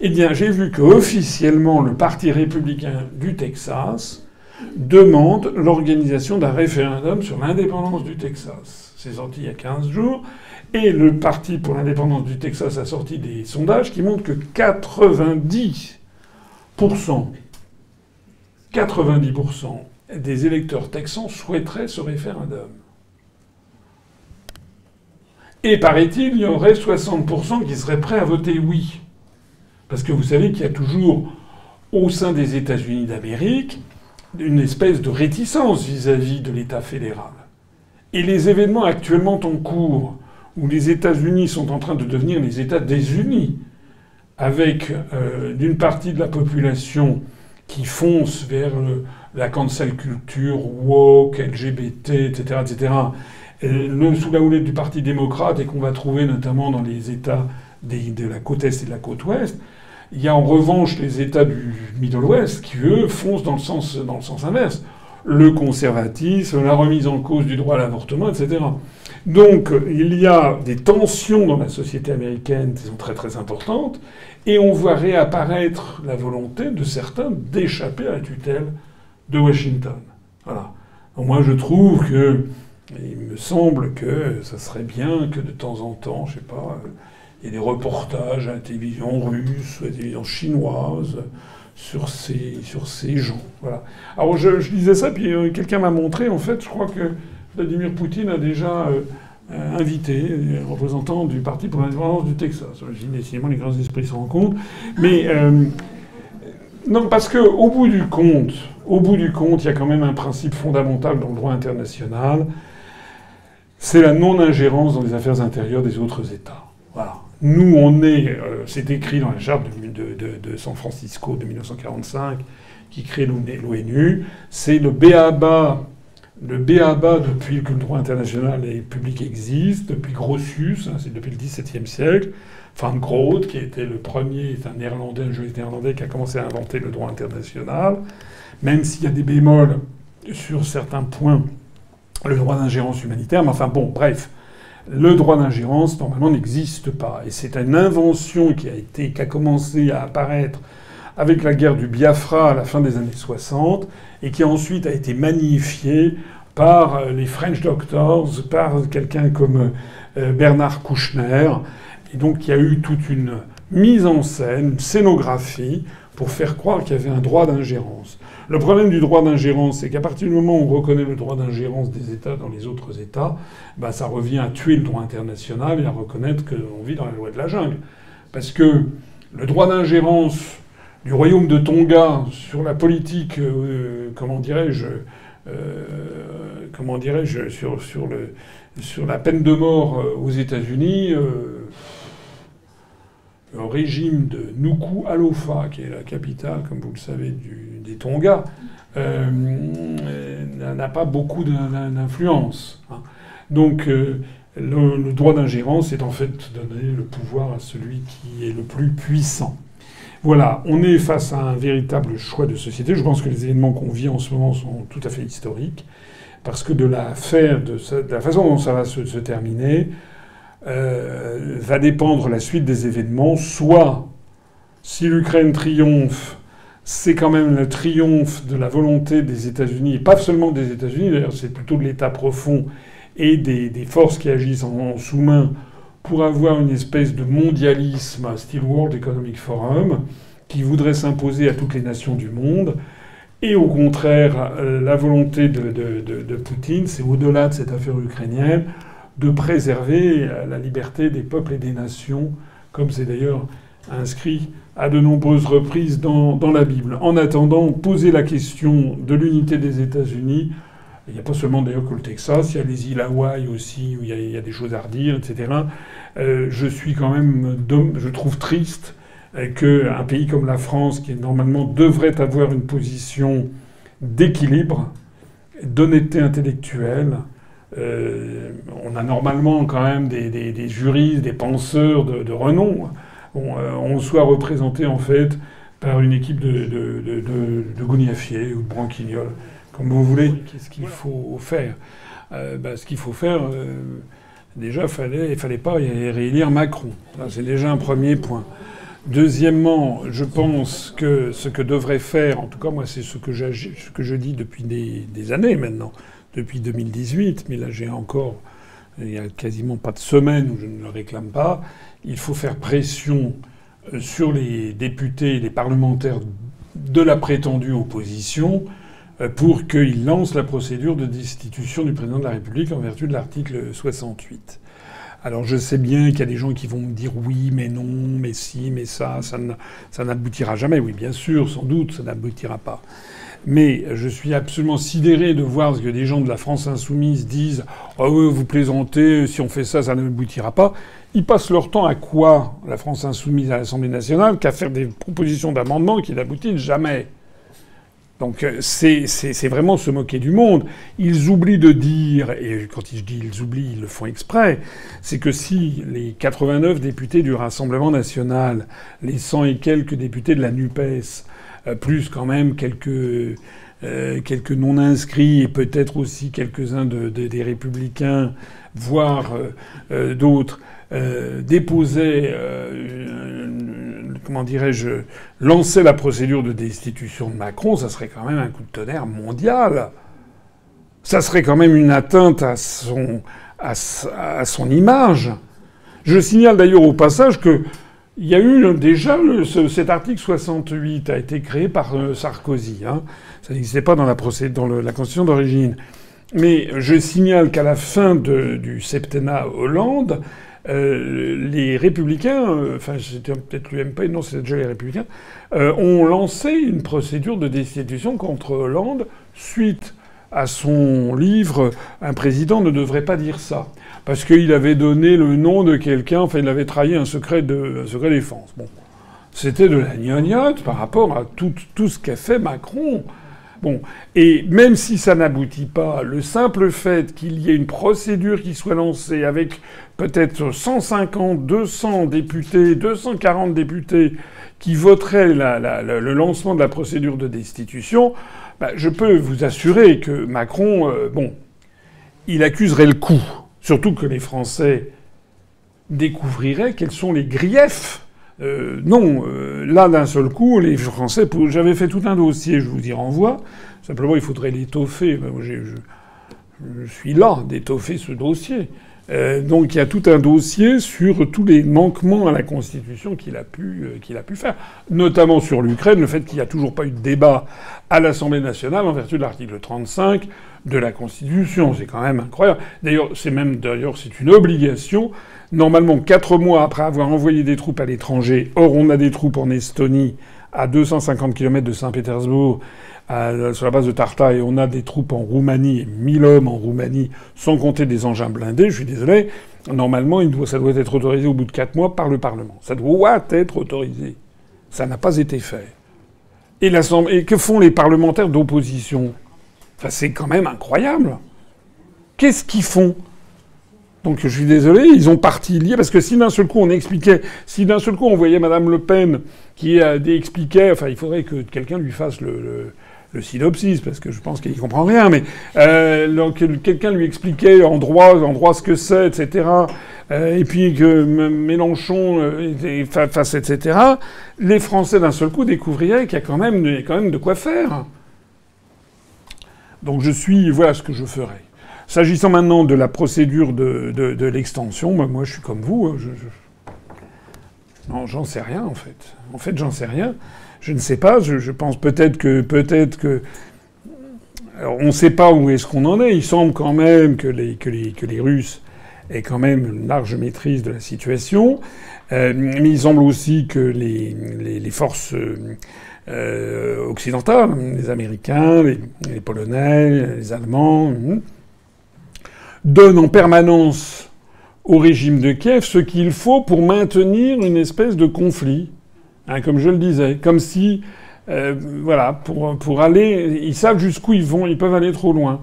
Speaker 2: Eh bien, j'ai vu qu'officiellement, le Parti républicain du Texas demande l'organisation d'un référendum sur l'indépendance du Texas. C'est sorti il y a 15 jours. Et le Parti pour l'indépendance du Texas a sorti des sondages qui montrent que 90%, 90% des électeurs texans souhaiteraient ce référendum. Et paraît-il, il y aurait 60% qui seraient prêts à voter oui. Parce que vous savez qu'il y a toujours, au sein des États-Unis d'Amérique, une espèce de réticence vis-à-vis de l'État fédéral. Et les événements actuellement en cours, où les États-Unis sont en train de devenir les États désunis, avec euh, d'une partie de la population qui fonce vers la cancel culture, woke, LGBT, etc., etc., le, sous la houlette du Parti démocrate et qu'on va trouver notamment dans les États de la côte est et de la côte ouest, il y a en revanche les États du Middle West qui, eux, foncent dans le sens, dans le sens inverse. Le conservatisme, la remise en cause du droit à l'avortement, etc. Donc, il y a des tensions dans la société américaine qui sont très très importantes, et on voit réapparaître la volonté de certains d'échapper à la tutelle de Washington. Voilà. moi, je trouve que, il me semble que ça serait bien que de temps en temps, je sais pas, des reportages à la télévision russe, à la télévision chinoise sur ces, sur ces gens. Voilà. Alors je, je disais ça, puis euh, quelqu'un m'a montré, en fait, je crois que Vladimir Poutine a déjà euh, euh, invité un représentant du Parti pour l'indépendance du Texas. Décidément les grands esprits se rencontrent. Mais non, parce que au bout du compte, au bout du compte, il y a quand même un principe fondamental dans le droit international, c'est la non-ingérence dans les affaires intérieures des autres États. Nous, on est, euh, c'est écrit dans la charte de, San Francisco de 1945 qui crée l'ONU, c'est le BABA, le BABA depuis que le droit international et public existe, depuis Grotius, hein, c'est depuis le XVIIe siècle, Van Groot, qui était le premier, c'est un néerlandais, un juriste néerlandais qui a commencé à inventer le droit international, même s'il y a des bémols sur certains points, le droit d'ingérence humanitaire, mais enfin bon, bref, le droit d'ingérence, normalement, n'existe pas. Et c'est une invention qui a, été, qui a commencé à apparaître avec la guerre du Biafra à la fin des années 60 et qui ensuite a été magnifiée par euh, les French Doctors, par quelqu'un comme euh, Bernard Kouchner. Et donc il y a eu toute une mise en scène, une scénographie pour faire croire qu'il y avait un droit d'ingérence. Le problème du droit d'ingérence, c'est qu'à partir du moment où on reconnaît le droit d'ingérence des États dans les autres États, bah, ça revient à tuer le droit international et à reconnaître qu'on vit dans la loi de la jungle. Parce que le droit d'ingérence du royaume de Tonga sur la politique, euh, comment dirais-je, euh, comment dirais-je, sur, la peine de mort euh, aux États-Unis, au régime de Nuku Alofa, qui est la capitale, comme vous le savez, des Tonga, euh, n'a pas beaucoup d'influence. Hein. Donc le, le, droit d'ingérence est en fait donner le pouvoir à celui qui est le plus puissant. Voilà, on est face à un véritable choix de société. Je pense que les événements qu'on vit en ce moment sont tout à fait historiques, parce que de l'affaire, de, de, la façon dont ça va se, terminer, euh, va dépendre la suite des événements. Soit, si l'Ukraine triomphe, c'est quand même le triomphe de la volonté des États-Unis, et pas seulement des États-Unis, d'ailleurs c'est plutôt de l'État profond et des, forces qui agissent en sous-main pour avoir une espèce de mondialisme, style World Economic Forum, qui voudrait s'imposer à toutes les nations du monde. Et au contraire, euh, la volonté de, de Poutine, c'est au-delà de cette affaire ukrainienne, de préserver la liberté des peuples et des nations, comme c'est d'ailleurs inscrit à de nombreuses reprises dans, dans, la Bible. En attendant, poser la question de l'unité des États-Unis il n'y a pas seulement d'ailleurs que le Texas, il y a les îles Hawaï aussi, où il y a, des choses à redire, etc. Euh, je suis quand même, je trouve triste euh, qu'un pays comme la France, qui normalement devrait avoir une position d'équilibre, d'honnêteté intellectuelle, euh, on a normalement quand même des, juristes, des penseurs de, renom, on soit représenté en fait par une équipe de, de, de, ou de branquignoles comme vous voulez. Qu'est-ce qu'il faut faire euh, bah, Ce qu'il faut faire, euh, déjà, il fallait, il fallait pas réélire Macron. C'est déjà un premier point. Deuxièmement, je pense que ce que devrait faire, en tout cas moi c'est ce que, ce que je dis depuis des, années maintenant, depuis 2018, mais là j'ai encore, il n'y a quasiment pas de semaine où je ne le réclame pas, il faut faire pression euh, sur les députés et les parlementaires de la prétendue opposition euh, pour qu'il lance la procédure de destitution du président de la République en vertu de l'article 68. Alors je sais bien qu'il y a des gens qui vont me dire oui, mais non, mais si, mais ça, ça n'aboutira jamais. Oui, bien sûr, sans doute, ça n'aboutira pas. Mais je suis absolument sidéré de voir ce que des gens de la France insoumise disent Oh oui, vous plaisantez, si on fait ça, ça n'aboutira pas. Ils passent leur temps à quoi, la France insoumise à l'Assemblée nationale, qu'à faire des propositions d'amendement qui n'aboutissent jamais. Donc euh, c'est vraiment se moquer du monde. Ils oublient de dire, et quand je dis ils oublient, ils le font exprès, c'est que si les 89 députés du Rassemblement national, les 100 et quelques députés de la NUPES, plus quand même quelques, euh, quelques non-inscrits et peut-être aussi quelques-uns de, des républicains, voire d'autres, déposaient comment dirais-je, lancer la procédure de destitution de Macron, ça serait quand même un coup de tonnerre mondial. Ça serait quand même une atteinte à son, à, son image. Je signale d'ailleurs au passage que il y a eu déjà cet article 68 a été créé par euh, Sarkozy. Hein. Ça n'existait pas dans la, Constitution d'origine. Mais je signale qu'à la fin du septennat Hollande, euh, les républicains, euh, enfin c'était peut-être l'UMP, non c'était déjà les républicains, ont lancé une procédure de destitution contre Hollande suite à son livre Un président ne devrait pas dire ça. Parce qu'il avait donné le nom de quelqu'un, enfin il avait trahi un secret, de, un secret défense. Bon. C'était de la gnognotte par rapport à tout, tout ce qu'a fait Macron. Bon, et même si ça n'aboutit pas, le simple fait qu'il y ait une procédure qui soit lancée avec peut-être 150, 200 députés, 240 députés qui voteraient le lancement de la procédure de destitution, bah, je peux vous assurer que Macron, euh, bon, il accuserait le coup. Surtout que les Français découvriraient quels sont les griefs euh, non, euh, là d'un seul coup, les Français, j'avais fait tout un dossier, je vous y renvoie. Simplement, il faudrait l'étoffer. Je, je, suis là d'étoffer ce dossier. Euh, donc il y a tout un dossier sur tous les manquements à la Constitution qu'il a pu qu'il a pu faire, notamment sur l'Ukraine, le fait qu'il n'y a toujours pas eu de débat à l'Assemblée nationale en vertu de l'article 35 de la Constitution. C'est quand même incroyable. D'ailleurs, c'est même d'ailleurs c'est une obligation Normalement, quatre mois après avoir envoyé des troupes à l'étranger, or on a des troupes en Estonie à 250 km de Saint-Pétersbourg, sur la base de Tarta, et on a des troupes en Roumanie, 1000 hommes en Roumanie, sans compter des engins blindés, je suis désolé, normalement, ça doit être autorisé au bout de 4 mois par le Parlement. Ça doit être autorisé. Ça n'a pas été fait. Et, que font les parlementaires d'opposition? C'est quand même incroyable. Qu'est-ce qu'ils font? Donc je suis désolé, ils ont parti lier, parce que si d'un seul coup on expliquait, si d'un seul coup on voyait Madame Le Pen qui expliquait, enfin il faudrait que quelqu'un lui fasse le, synopsis, parce que je pense qu'il comprend rien, mais euh, quelqu'un lui expliquait en droit, en droit ce que c'est, etc. Euh, et puis que Mélenchon euh, fasse, etc. Les Français d'un seul coup découvriraient qu'il y a quand même, quand même de quoi faire. Donc je suis, voilà ce que je ferai. S'agissant maintenant de la procédure de, l'extension, moi je suis comme vous. Hein, j'en sais rien en fait. En fait, j'en sais rien. Je ne sais pas. Je, pense peut-être que peut-être que on ne sait pas où est-ce qu'on en est. Il semble quand même que les, que les, que les Russes aient quand même une large maîtrise de la situation. Euh, mais il semble aussi que les, les, forces euh, occidentales, les Américains, les, Polonais, les Allemands, hmm, donne en permanence au régime de Kiev ce qu'il faut pour maintenir une espèce de conflit, hein, comme je le disais, comme si, euh, voilà, pour, pour aller, ils savent jusqu'où ils vont, ils peuvent aller trop loin.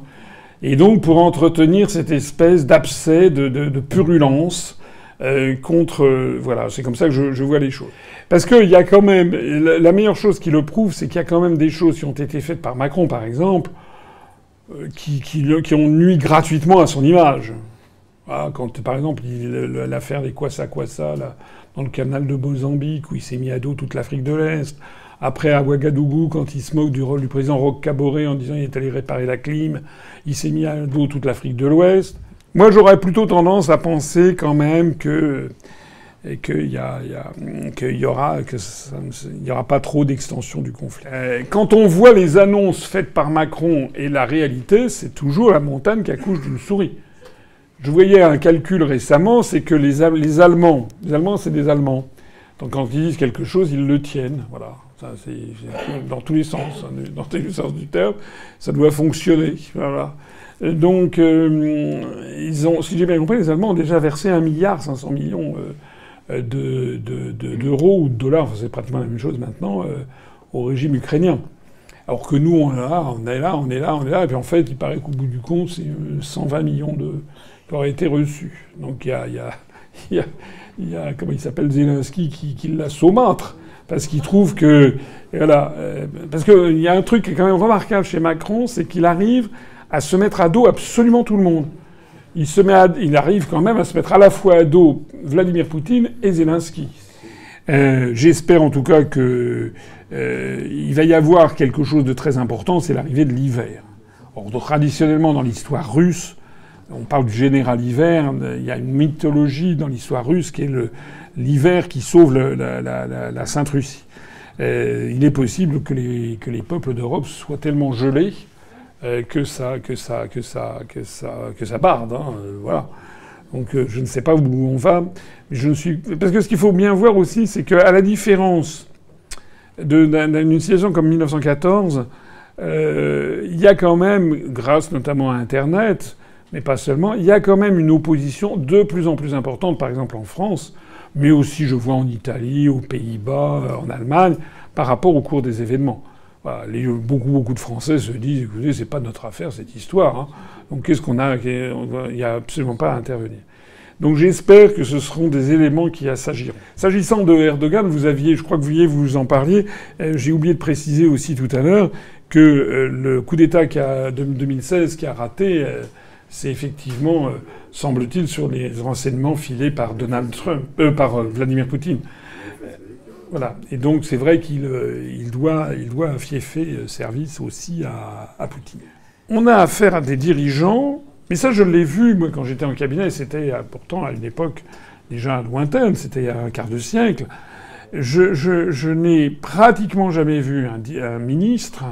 Speaker 2: Et donc pour entretenir cette espèce d'abcès, de, de, purulence euh, contre, voilà, c'est comme ça que je, vois les choses. Parce qu'il y a quand même, la meilleure chose qui le prouve, c'est qu'il y a quand même des choses qui ont été faites par Macron, par exemple, euh, qui, qui, qui, ont nuit gratuitement à son image. Ah, quand, par exemple, l'affaire des Kwasa Kwasa, dans le canal de Mozambique, où il s'est mis à dos toute l'Afrique de l'Est. Après, à Ouagadougou, quand il se moque du rôle du président Roch Kaboré en disant qu'il est allé réparer la clim, il s'est mis à dos toute l'Afrique de l'Ouest. Moi, j'aurais plutôt tendance à penser quand même que qu'il y, aura, que il y aura pas trop d'extension du conflit. Euh, quand on voit les annonces faites par Macron et la réalité, c'est toujours la montagne qui accouche d'une souris. Je voyais un calcul récemment, c'est que les, Allemands, les Allemands, c'est des Allemands. Donc quand ils disent quelque chose, ils le tiennent. Voilà. Dans tous les sens, hein, dans tous les sens du terme, ça doit fonctionner. Voilà. Donc, euh, ils ont, si j'ai bien compris, les Allemands ont déjà versé 1 milliard 500 millions euh, euh, d'euros de, ou de dollars, c'est pratiquement la même chose maintenant, euh, au régime ukrainien. Alors que nous, on est là, on est là, on est là, on est là, et puis en fait, il paraît qu'au bout du compte, c'est 120 euh, millions de qui auraient été reçus. Donc il y a, y, *laughs* y, a, comment il s'appelle, Zelensky qui, qui l'a saumâtre parce qu'il trouve que voilà, parce qu'il y a un truc qui est quand même remarquable chez Macron, c'est qu'il arrive à se mettre à dos absolument tout le monde il, se met il arrive quand même à se mettre à la fois à dos Vladimir Poutine et Zelensky. Euh, J'espère en tout cas que euh, il va y avoir quelque chose de très important, c'est l'arrivée de l'hiver. Or, traditionnellement dans l'histoire russe, on parle du général hiver. Il y a une mythologie dans l'histoire russe qui est l'hiver qui sauve la, Sainte-Russie. Euh, il est possible que les, que les peuples d'Europe soient tellement gelés euh, que ça, que ça, que ça, que ça, que ça barde. Hein, euh, voilà. Donc je ne sais pas où on va, mais je suis parce que ce qu'il faut bien voir aussi, c'est qu'à la différence d'une situation comme 1914, il y a quand même, grâce notamment à Internet, mais pas seulement, il y a quand même une opposition de plus en plus importante, par exemple en France, mais aussi je vois en Italie, aux Pays-Bas, en Allemagne, par rapport au cours des événements beaucoup, beaucoup de Français se disent écoutez, c'est pas notre affaire cette histoire. Hein. Donc qu'est-ce qu'on a Il n'y a absolument pas à intervenir. Donc j'espère que ce seront des éléments qui s'agiront. S'agissant de Erdogan, vous aviez, je crois que vous vous en parliez, euh, j'ai oublié de préciser aussi tout à l'heure que euh, le coup d'État de 2016 qui a raté, euh, c'est effectivement, semble-t-il, sur les renseignements filés par Donald Trump, par Vladimir Poutine. Voilà. Et donc c'est vrai qu'il euh, il doit, il doit euh, service aussi à, à, Poutine. On a affaire à des dirigeants, mais ça je l'ai vu moi quand j'étais en cabinet, c'était euh, pourtant à une époque déjà lointaine, c'était il y a un quart de siècle. Je, je, n'ai pratiquement jamais vu un ministre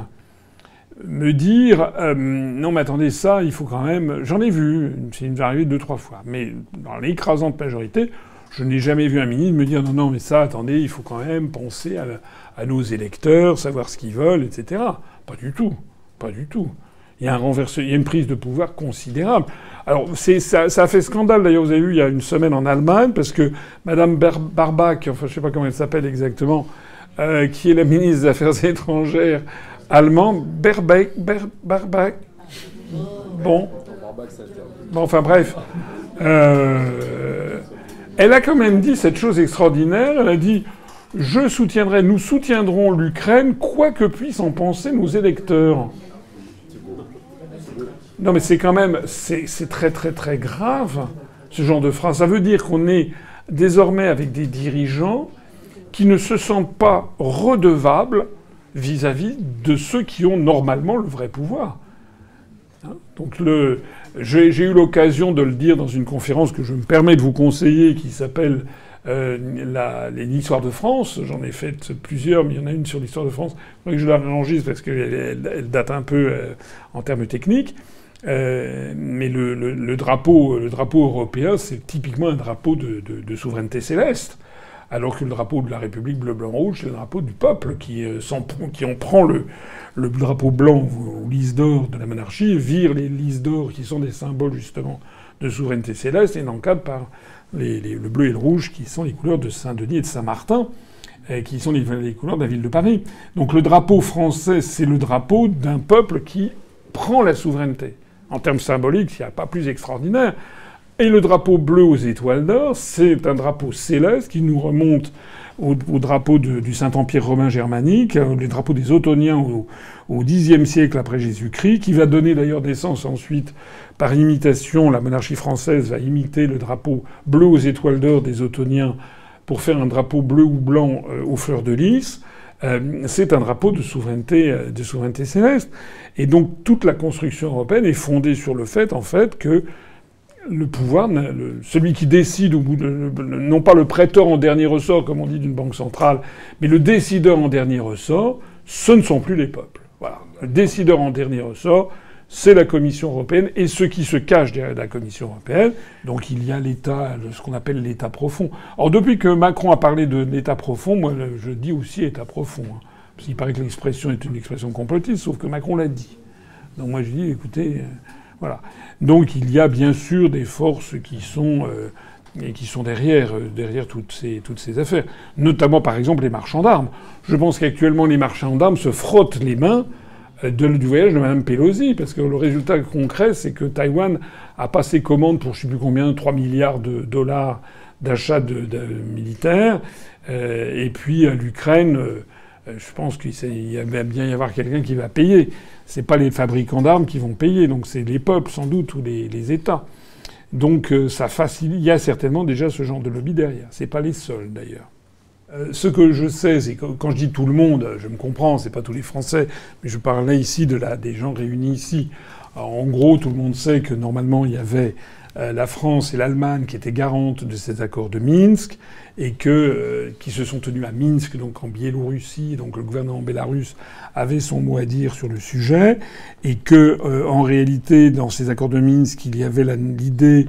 Speaker 2: me dire euh, non mais attendez ça il faut quand même j'en ai vu c'est une arrivé deux trois fois mais dans l'écrasante majorité je n'ai jamais vu un ministre me dire non, non, mais ça, attendez, il faut quand même penser à nos électeurs, savoir ce qu'ils veulent, etc. Pas du tout. Pas du tout. Il y a, un il y a une prise de pouvoir considérable. Alors, ça, ça, a fait scandale, d'ailleurs, vous avez vu, il y a une semaine en Allemagne, parce que Mme Barbach, enfin, je sais pas comment elle s'appelle exactement, euh, qui est la ministre des Affaires *laughs* étrangères allemande, Berbeck, Barbach, bon, bon, enfin bref, euh, elle a quand même dit cette chose extraordinaire, elle a dit je soutiendrai, nous soutiendrons l'Ukraine, quoi que puissent en penser nos électeurs. Non, mais c'est quand même, c'est très très très grave ce genre de phrase. Ça veut dire qu'on est désormais avec des dirigeants qui ne se sentent pas redevables vis-à-vis de ceux qui ont normalement le vrai pouvoir. Hein Donc le, j'ai eu l'occasion de le dire dans une conférence que je me permets de vous conseiller qui s'appelle euh, l'histoire de France. J'en ai fait plusieurs, mais il y en a une sur l'histoire de France. Il que je la réenregistre parce qu'elle elle, date un peu euh, en termes techniques. Euh, mais le, le, drapeau, le drapeau européen, c'est typiquement un drapeau de, de, souveraineté céleste. Alors que le drapeau de la République bleu, blanc, rouge, c'est le drapeau du peuple qui, euh, qui en prend le, le drapeau blanc ou, lys d'or de la monarchie, vire les lys d'or qui sont des symboles justement de souveraineté céleste et n'encadre par les, les, le bleu et le rouge qui sont les couleurs de Saint-Denis et de Saint-Martin qui sont les, les, couleurs de la ville de Paris. Donc le drapeau français, c'est le drapeau d'un peuple qui prend la souveraineté en termes symboliques, il n'y a pas plus extraordinaire. Et le drapeau bleu aux étoiles d'or, c'est un drapeau céleste qui nous remonte au, drapeau du Saint-Empire romain germanique, euh, les drapeaux des Ottoniens au, Xe siècle après Jésus-Christ, qui va donner d'ailleurs naissance ensuite, par imitation, la monarchie française va imiter le drapeau bleu aux étoiles d'or des Ottoniens pour faire un drapeau bleu ou blanc euh, aux fleurs de lys. Euh, c'est un drapeau de souveraineté, euh, de souveraineté céleste. Et donc toute la construction européenne est fondée sur le fait, en fait, que le pouvoir, celui qui décide, non pas le prêteur en dernier ressort, comme on dit d'une banque centrale, mais le décideur en dernier ressort, ce ne sont plus les peuples. Voilà. Le décideur en dernier ressort, c'est la Commission européenne et ceux qui se cachent derrière la Commission européenne. Donc il y a l'État, ce qu'on appelle l'État profond. Or depuis que Macron a parlé de l'État profond, moi je dis aussi État profond. Hein. Parce qu'il paraît que l'expression est une expression complotiste, sauf que Macron l'a dit. Donc moi je dis, écoutez, euh, Donc il y a bien sûr des forces qui sont euh, qui sont derrière, euh, derrière toutes ces, toutes ces affaires. Notamment par exemple les marchands d'armes. Je pense qu'actuellement les marchands d'armes se frottent les mains du voyage de Mme Pelosi, parce que le résultat concret, c'est que Taïwan a passé commande pour je sais plus combien, 3 milliards de dollars d'achat de, militaires, euh, et puis l'Ukraine, euh, je pense qu'il va bien y avoir quelqu'un qui va payer. C'est pas les fabricants d'armes qui vont payer, donc c'est les peuples sans doute ou les, États. Donc euh, ça facilite. Il y a certainement déjà ce genre de lobby derrière. C'est pas les seuls d'ailleurs. Euh, ce que je sais, c'est que quand je dis tout le monde, je me comprends, c'est pas tous les Français, mais je parlais ici de la, des gens réunis ici. en gros, tout le monde sait que normalement il y avait euh, la France et l'Allemagne qui étaient garantes de ces accords de Minsk et que euh, qui se sont tenus à Minsk, donc en Biélorussie, donc le gouvernement bélarusse avait son mot à dire sur le sujet et que en réalité dans ces accords de Minsk il y avait l'idée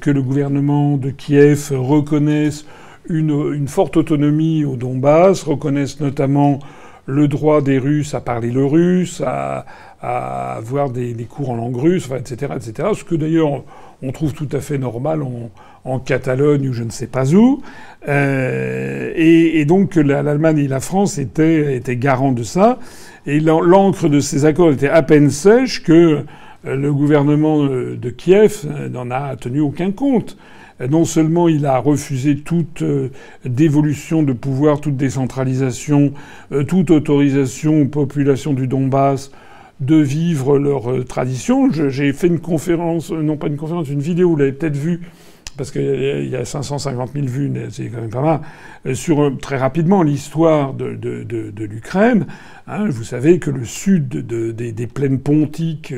Speaker 2: que le gouvernement de Kiev reconnaisse une, forte autonomie au Donbass, reconnaissent notamment le droit des Russes à parler le russe, à, avoir des, cours en langue russe, etc., etc. Ce que d'ailleurs on trouve tout à fait normal en, Catalogne ou je ne sais pas où. Euh, et, donc l'Allemagne et la France étaient, garants de ça. Et l'encre de ces accords était à peine sèche que euh, le gouvernement de Kiev n'en a tenu aucun compte non seulement il a refusé toute euh, dévolution de pouvoir, toute décentralisation, euh, toute autorisation aux populations du Donbass de vivre leur euh, tradition. J'ai fait une conférence, non pas une conférence, une vidéo, vous l'avez peut-être vue, parce qu'il y a 550 000 vues, c'est quand même pas mal, sur très rapidement l'histoire de, l'Ukraine. Hein, vous savez que le sud des, plaines pontiques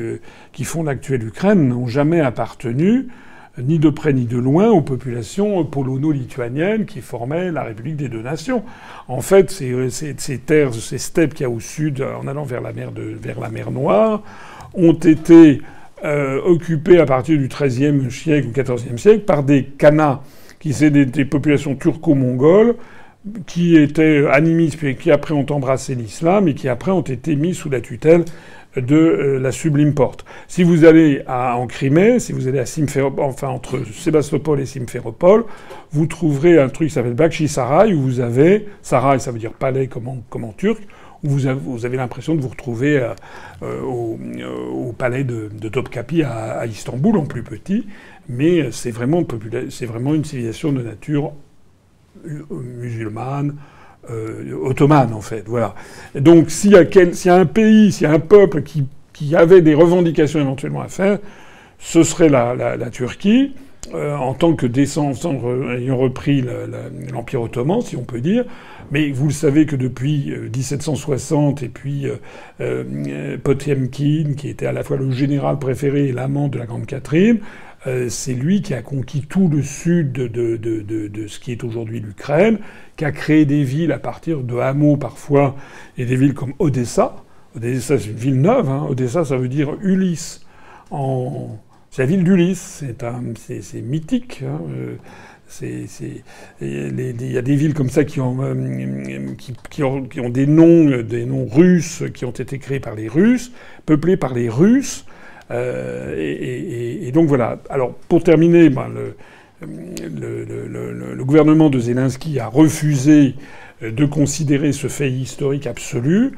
Speaker 2: qui font l'actuelle Ukraine n'ont jamais appartenu ni de près ni de loin aux populations polono-lituaniennes qui formaient la République des deux nations. En fait, ces, terres, ces steppes qu'il y a au sud, en allant vers la mer, de, vers la mer Noire, ont été euh, occupées à partir du XIIIe siècle ou XIVe siècle par des Kanas, qui sont des, populations turco-mongoles, qui étaient animistes et qui après ont embrassé l'islam et qui après ont été mis sous la tutelle de euh, la Sublime Porte. Si vous allez à, en Crimée, si vous allez à Simferopol, enfin entre Sébastopol et Simferopol, vous trouverez un truc qui s'appelle Bakshi Sarai, où vous avez, Sarai ça veut dire palais comme en, turc, où vous avez, l'impression de vous retrouver euh, euh, au, palais de, Topkapi à, Istanbul, en plus petit, mais c'est vraiment une civilisation de nature musulmane, euh, ottomane en fait. Voilà. donc s'il y, a un pays, s'il y a un peuple qui, avait des revendications éventuellement à faire, ce serait la, Turquie. Euh, en tant que descendant ayant repris l'Empire ottoman, si on peut dire. Mais vous le savez que depuis 1760 euh, et puis Potemkin, qui était à la fois le général préféré et l'amant de la Grande Catherine, euh, c'est lui qui a conquis tout le sud de, de, de, ce qui est aujourd'hui l'Ukraine, qui a créé des villes à partir de hameaux parfois, et des villes comme Odessa. Odessa, c'est une ville neuve. Hein. Odessa, ça veut dire Ulysse. C'est la ville d'Ulysse. C'est, mythique. Hein. Euh, il y a des villes comme ça qui ont, euh, qui, ont, qui ont, des noms, des noms russes qui ont été créés par les Russes, peuplés par les Russes. Euh, et, donc voilà. Alors pour terminer, ben, le, gouvernement de Zelensky a refusé de considérer ce fait historique absolu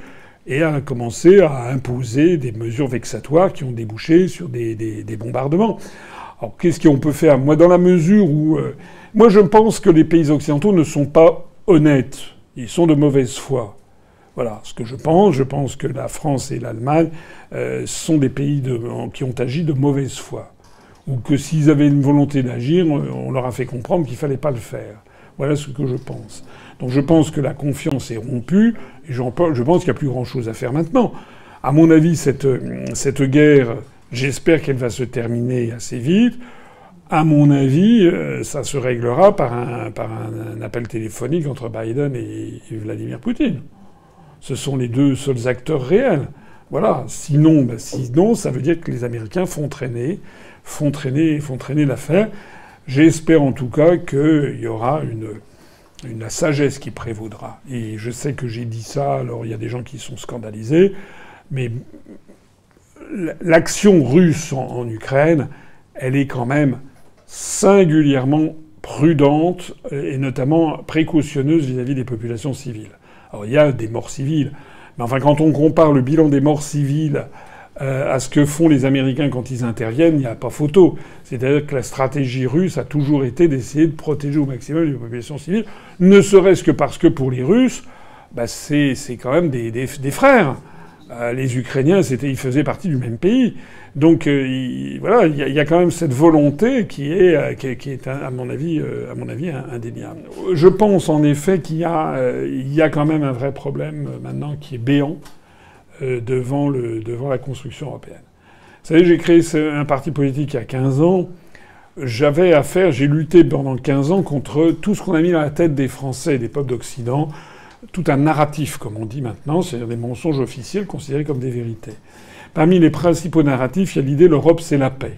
Speaker 2: et a commencé à imposer des mesures vexatoires qui ont débouché sur des, bombardements. Alors qu'est-ce qu'on peut faire? Moi, dans la mesure où... Euh, moi, je pense que les pays occidentaux ne sont pas honnêtes. Ils sont de mauvaise foi. Voilà ce que je pense. Je pense que la France et l'Allemagne euh, sont des pays qui ont agi de mauvaise foi. Ou que s'ils avaient une volonté d'agir, on leur a fait comprendre qu'il fallait pas le faire. Voilà ce que je pense. Donc je pense que la confiance est rompue, et je pense qu'il n'y a plus grand-chose à faire maintenant. À mon avis, cette, guerre, j'espère qu'elle va se terminer assez vite. À mon avis, euh, ça se réglera par un, appel téléphonique entre Biden et Vladimir Poutine. Ce sont les deux seuls acteurs réels. Voilà. Sinon, ben, sinon, ça veut dire que les Américains font traîner, font traîner, font traîner l'affaire. J'espère en tout cas qu'il y aura une, sagesse qui prévaudra. Et je sais que j'ai dit ça, alors il y a des gens qui sont scandalisés, mais l'action russe en, Ukraine, elle est quand même singulièrement prudente et notamment précautionneuse vis-à-vis des populations civiles. Alors il y a des morts civiles, mais enfin quand on compare le bilan des morts civiles euh, à ce que font les Américains quand ils interviennent, il n'y a pas photo. C'est-à-dire que la stratégie russe a toujours été d'essayer de protéger au maximum les populations civiles, ne serait-ce que parce que pour les Russes, bah, c'est quand même des, frères. Euh, les Ukrainiens, ils faisaient partie du même pays. Donc euh, voilà, il y, a quand même cette volonté qui est, euh, qui à mon avis, à mon avis, indéniable. Je pense en effet qu'il y a, il y a quand même un vrai problème maintenant qui est béant devant le, devant la construction européenne. Vous savez, j'ai créé un parti politique il y a 15 ans. J'avais affaire, j'ai lutté pendant 15 ans contre tout ce qu'on a mis dans la tête des Français des peuples d'Occident, tout un narratif, comme on dit maintenant, c'est-à-dire des mensonges officiels considérés comme des vérités. Parmi les principaux narratifs, il y a l'idée l'Europe c'est la paix.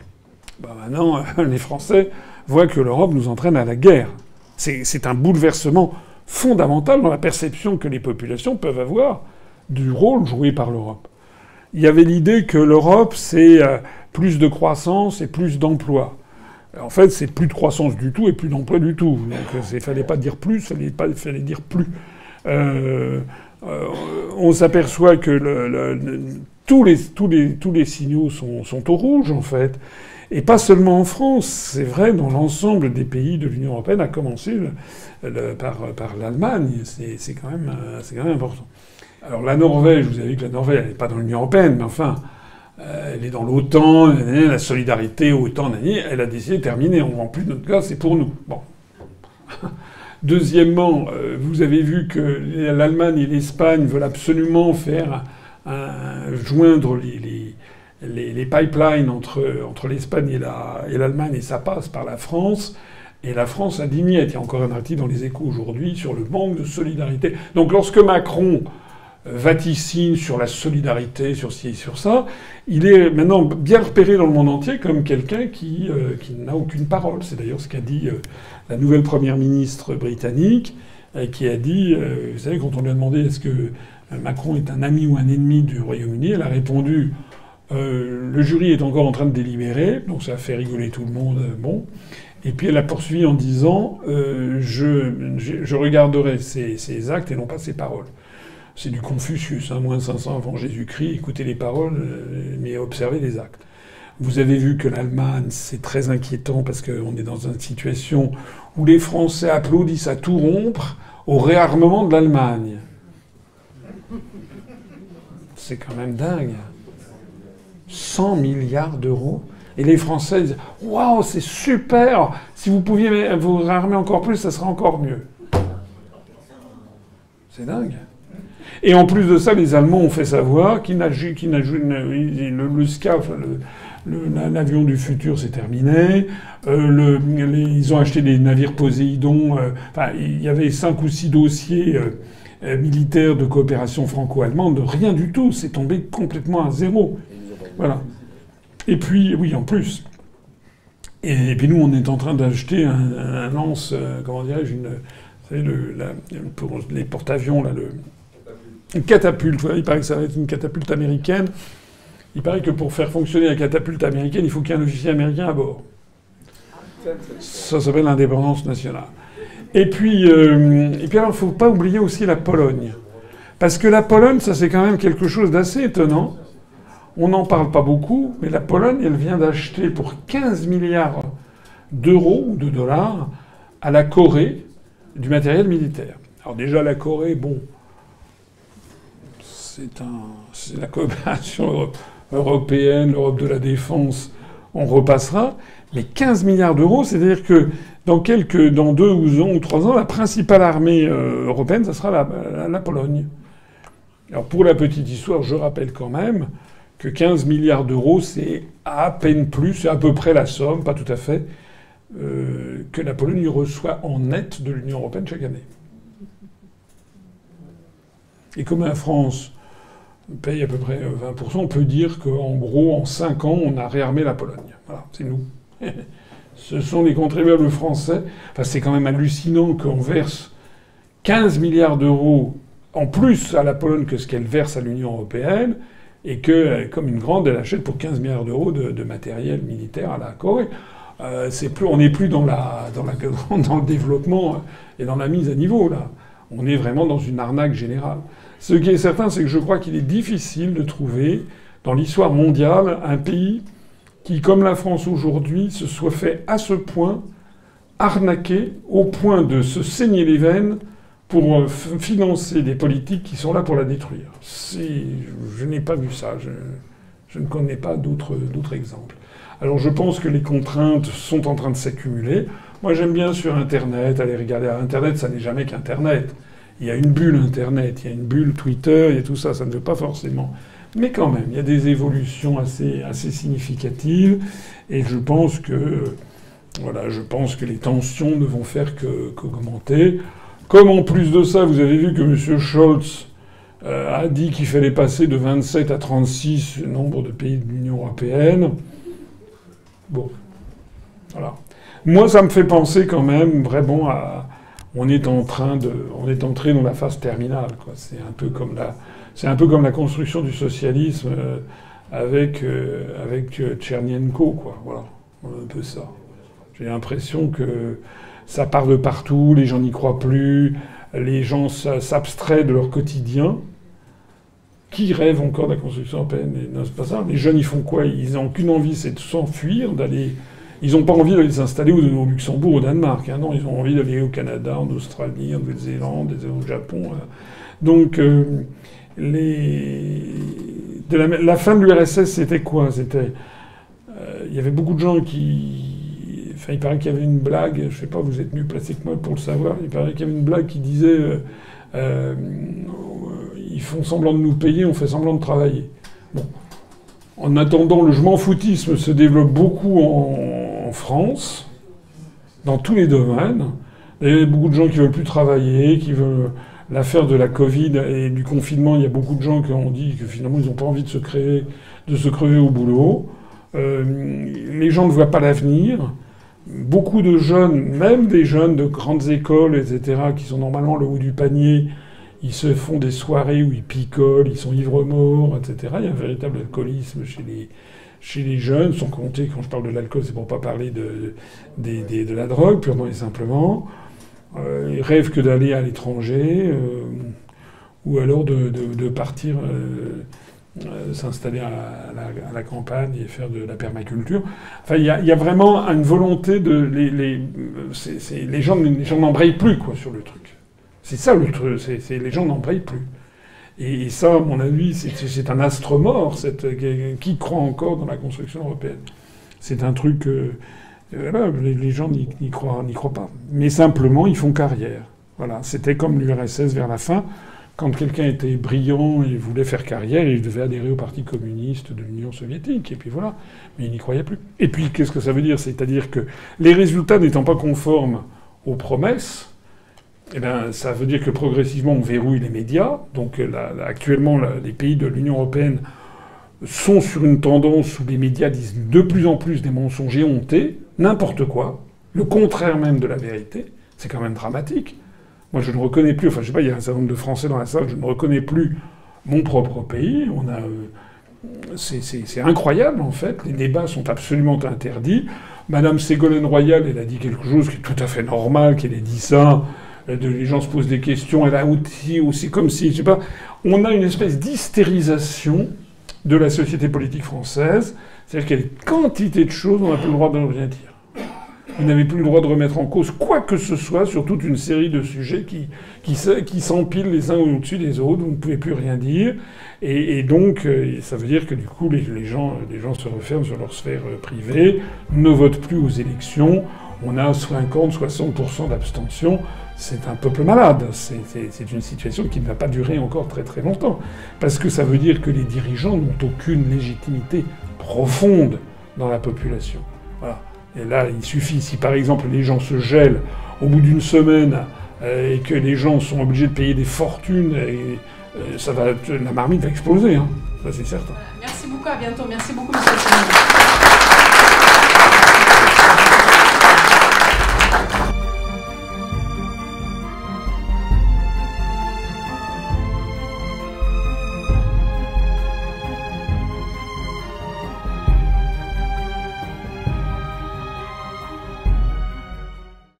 Speaker 2: Bah maintenant, les Français voient que l'Europe nous entraîne à la guerre. C'est un bouleversement fondamental dans la perception que les populations peuvent avoir du rôle joué par l'Europe. Il y avait l'idée que l'Europe, c'est euh, plus de croissance et plus d'emplois. En fait, c'est plus de croissance du tout et plus d'emplois du tout. Il fallait pas dire plus, il fallait, fallait dire plus. Euh, euh, on s'aperçoit que tous les, signaux sont, au rouge, en fait. Et pas seulement en France, c'est vrai dans l'ensemble des pays de l'Union européenne, à commencer par, l'Allemagne. C'est quand, même, important. Alors la Norvège, vous avez vu que la Norvège, elle n'est pas dans l'Union européenne, mais enfin, euh, elle est dans l'OTAN, la solidarité OTAN, elle a décidé de terminer. On vend plus notre gaz, c'est pour nous. Bon. Deuxièmement, euh, vous avez vu que l'Allemagne et l'Espagne veulent absolument faire joindre les, pipelines entre, l'Espagne et l'Allemagne, et, ça passe par la France. Et la France a dit Il y a encore un article dans les échos aujourd'hui sur le manque de solidarité. Donc lorsque Macron vaticine sur la solidarité, sur ci et sur ça, il est maintenant bien repéré dans le monde entier comme quelqu'un qui, euh, qui n'a aucune parole. C'est d'ailleurs ce qu'a dit euh, la nouvelle première ministre britannique, qui a dit, vous savez, quand on lui a demandé est-ce que Macron est un ami ou un ennemi du Royaume-Uni, elle a répondu le jury est encore en train de délibérer, donc ça a fait rigoler tout le monde. Bon. Et puis elle a poursuivi en disant je, je, regarderai ses, actes et non pas ses paroles. C'est du Confucius, hein, moins 500 avant Jésus-Christ, écoutez les paroles, mais observez les actes. Vous avez vu que l'Allemagne, c'est très inquiétant parce qu'on est dans une situation où les Français applaudissent à tout rompre au réarmement de l'Allemagne. C'est quand même dingue. 100 milliards d'euros. Et les Français disent Waouh, c'est super Si vous pouviez vous réarmer encore plus, ça serait encore mieux. C'est dingue. Et en plus de ça, les Allemands ont fait savoir qu'ils n'ajoutent le, le SCAF, L'avion du futur, c'est terminé. Euh, ils ont acheté des navires Poséidon. Euh, il y avait cinq ou six dossiers euh, militaires de coopération franco-allemande. Rien du tout. C'est tombé complètement à zéro. Voilà. Et puis, oui, en plus. Et, puis nous, on est en train d'acheter un, lance, comment dirais-je, une, pour les porte-avions, là, le, une catapulte. il paraît que ça va être une catapulte américaine. Il paraît que pour faire fonctionner la catapulte américaine, il faut qu'il y ait un officier américain à bord. Ça s'appelle l'indépendance nationale. Et puis, euh, et puis il ne faut pas oublier aussi la Pologne. Parce que la Pologne, ça c'est quand même quelque chose d'assez étonnant. On n'en parle pas beaucoup, mais la Pologne, elle vient d'acheter pour 15 milliards d'euros ou de dollars à la Corée du matériel militaire. Alors déjà, la Corée, bon, c'est la coopération européenne, l'Europe de la défense, on repassera. Mais 15 milliards d'euros, c'est-à-dire que dans quelques, dans deux ou, trois ans, la principale armée euh, européenne, ça sera la, Pologne. Alors pour la petite histoire, je rappelle quand même que 15 milliards d'euros, c'est à peine plus, c'est à peu près la somme, pas tout à fait, euh, que la Pologne reçoit en net de l'Union européenne chaque année. Et comme la France paye à peu près 20%, euh, on peut dire qu'en gros, en 5 ans, on a réarmé la Pologne. Voilà, c'est nous. *laughs* Ce sont les contribuables français. Enfin, c'est quand même hallucinant qu'on verse 15 milliards d'euros en plus à la Pologne que ce qu'elle verse à l'Union européenne, et que, euh, comme une grande, elle achète pour 15 milliards d'euros de, matériel militaire à la Corée. Euh, c'est plus, on n'est plus dans, dans, la, *laughs* dans le développement et dans la mise à niveau, là. On est vraiment dans une arnaque générale. Ce qui est certain, c'est que je crois qu'il est difficile de trouver dans l'histoire mondiale un pays qui, comme la France aujourd'hui, se soit fait à ce point arnaquer au point de se saigner les veines pour euh, financer des politiques qui sont là pour la détruire. Je n'ai pas vu ça. Je, ne connais pas d'autres exemples. Alors je pense que les contraintes sont en train de s'accumuler. Moi j'aime bien sur Internet, aller regarder à Internet, ça n'est jamais qu'Internet il y a une bulle Internet, il y a une bulle Twitter, il y a tout ça, ça ne veut pas forcément. Mais quand même, il y a des évolutions assez, assez significatives, et je pense que, voilà, je pense que les tensions ne vont faire qu'augmenter. Comme en plus de ça, vous avez vu que M. Scholz euh, a dit qu'il fallait passer de 27 à 36 le nombre de pays de l'Union européenne. Bon, voilà. Moi, ça me fait penser quand même vraiment à, on est en train de, on est entré dans la phase terminale. C'est un peu comme la, c'est un peu comme la construction du socialisme euh, avec euh, avec euh, Tchernienko. Voilà, un peu ça. J'ai l'impression que ça part de partout, les gens n'y croient plus, les gens s'abstraient de leur quotidien. Qui rêve encore de la construction européenne? Non, c'est pas ça. Les jeunes, ils font quoi? Ils n'ont qu'une envie, c'est de s'enfuir, d'aller ils n'ont pas envie d'aller s'installer au, Luxembourg, au Danemark. Hein, non, ils ont envie d'aller au Canada, en Australie, en Nouvelle-Zélande, au Japon. Euh. Donc, euh, de la, fin de l'URSS, c'était quoi? C'était, euh, il y avait beaucoup de gens qui, enfin, il paraît qu'il y avait une blague. Je sais pas, vous êtes mieux placé que moi pour le savoir. Il paraît qu'il y avait une blague qui disait, ils font semblant de nous payer, on fait semblant de travailler. Bon. En attendant, le je m'en foutisme se développe beaucoup en, en France, dans tous les domaines. Il y a beaucoup de gens qui veulent plus travailler, qui veulent l'affaire de la Covid et du confinement. Il y a beaucoup de gens qui ont dit que finalement ils n'ont pas envie de se créer, de se crever au boulot. Euh, les gens ne voient pas l'avenir. beaucoup de jeunes, même des jeunes de grandes écoles, etc., qui sont normalement le haut du panier, ils se font des soirées où ils picolent, ils sont ivres-morts, etc. Il y a un véritable alcoolisme chez les, chez les jeunes, sans compter, quand je parle de l'alcool, c'est pour pas parler de, de, la drogue, purement et simplement. Euh, ils rêvent que d'aller à l'étranger, euh, ou alors de, partir euh, s'installer à, la, campagne et faire de la permaculture. Enfin, il y, a, vraiment une volonté de... Les, les, les gens, les gens n'embrayent plus quoi, sur le truc. C'est ça le truc, c'est, les gens n'embrayent plus. Et, ça, à mon avis, c'est, un astre mort. Qui croit encore dans la construction européenne C'est un truc... Euh, voilà, les, gens n'y, croient, croient pas. Mais simplement, ils font carrière. Voilà, c'était comme l'URSS vers la fin quand quelqu'un était brillant et voulait faire carrière, il devait adhérer au Parti communiste de l'Union soviétique, et puis voilà. Mais il n'y croyait plus. Et puis, qu'est-ce que ça veut dire? C'est-à-dire que les résultats n'étant pas conformes aux promesses, eh bien, ça veut dire que progressivement, on verrouille les médias. Donc, actuellement, les pays de l'Union européenne sont sur une tendance où les médias disent de plus en plus des mensonges éhontés, n'importe quoi, le contraire même de la vérité. C'est quand même dramatique. Moi, je ne reconnais plus, enfin, je sais pas, il y a un certain nombre de Français dans la salle, je ne reconnais plus mon propre pays. On a. Euh, c'est incroyable, en fait. Les débats sont absolument interdits. Madame Ségolène Royal, elle a dit quelque chose qui est tout à fait normal, qu'elle ait dit ça. Euh, les gens se posent des questions. Elle a aussi, aussi comme si, je sais pas, on a une espèce d'hystérisation de la société politique française. C'est-à-dire qu'il y a une quantité de choses, on n'a plus le droit de rien dire. Vous n'avez plus le droit de remettre en cause quoi que ce soit sur toute une série de sujets qui, qui, qui s'empilent les uns au-dessus des autres. Vous ne pouvez plus rien dire. Et, donc, euh, ça veut dire que du coup, les, gens, les gens se referment sur leur sphère euh, privée, ne votent plus aux élections. On a 50-60% d'abstention. C'est un peuple malade. C'est une situation qui ne va pas durer encore très très longtemps. Parce que ça veut dire que les dirigeants n'ont aucune légitimité profonde dans la population. Voilà. Et là, il suffit, si par exemple les gens se gèlent au bout d'une semaine euh, et que les gens sont obligés de payer des fortunes, euh, ça va, la marmite va exploser, hein. ça c'est certain.
Speaker 1: Merci beaucoup, à bientôt. Merci beaucoup, monsieur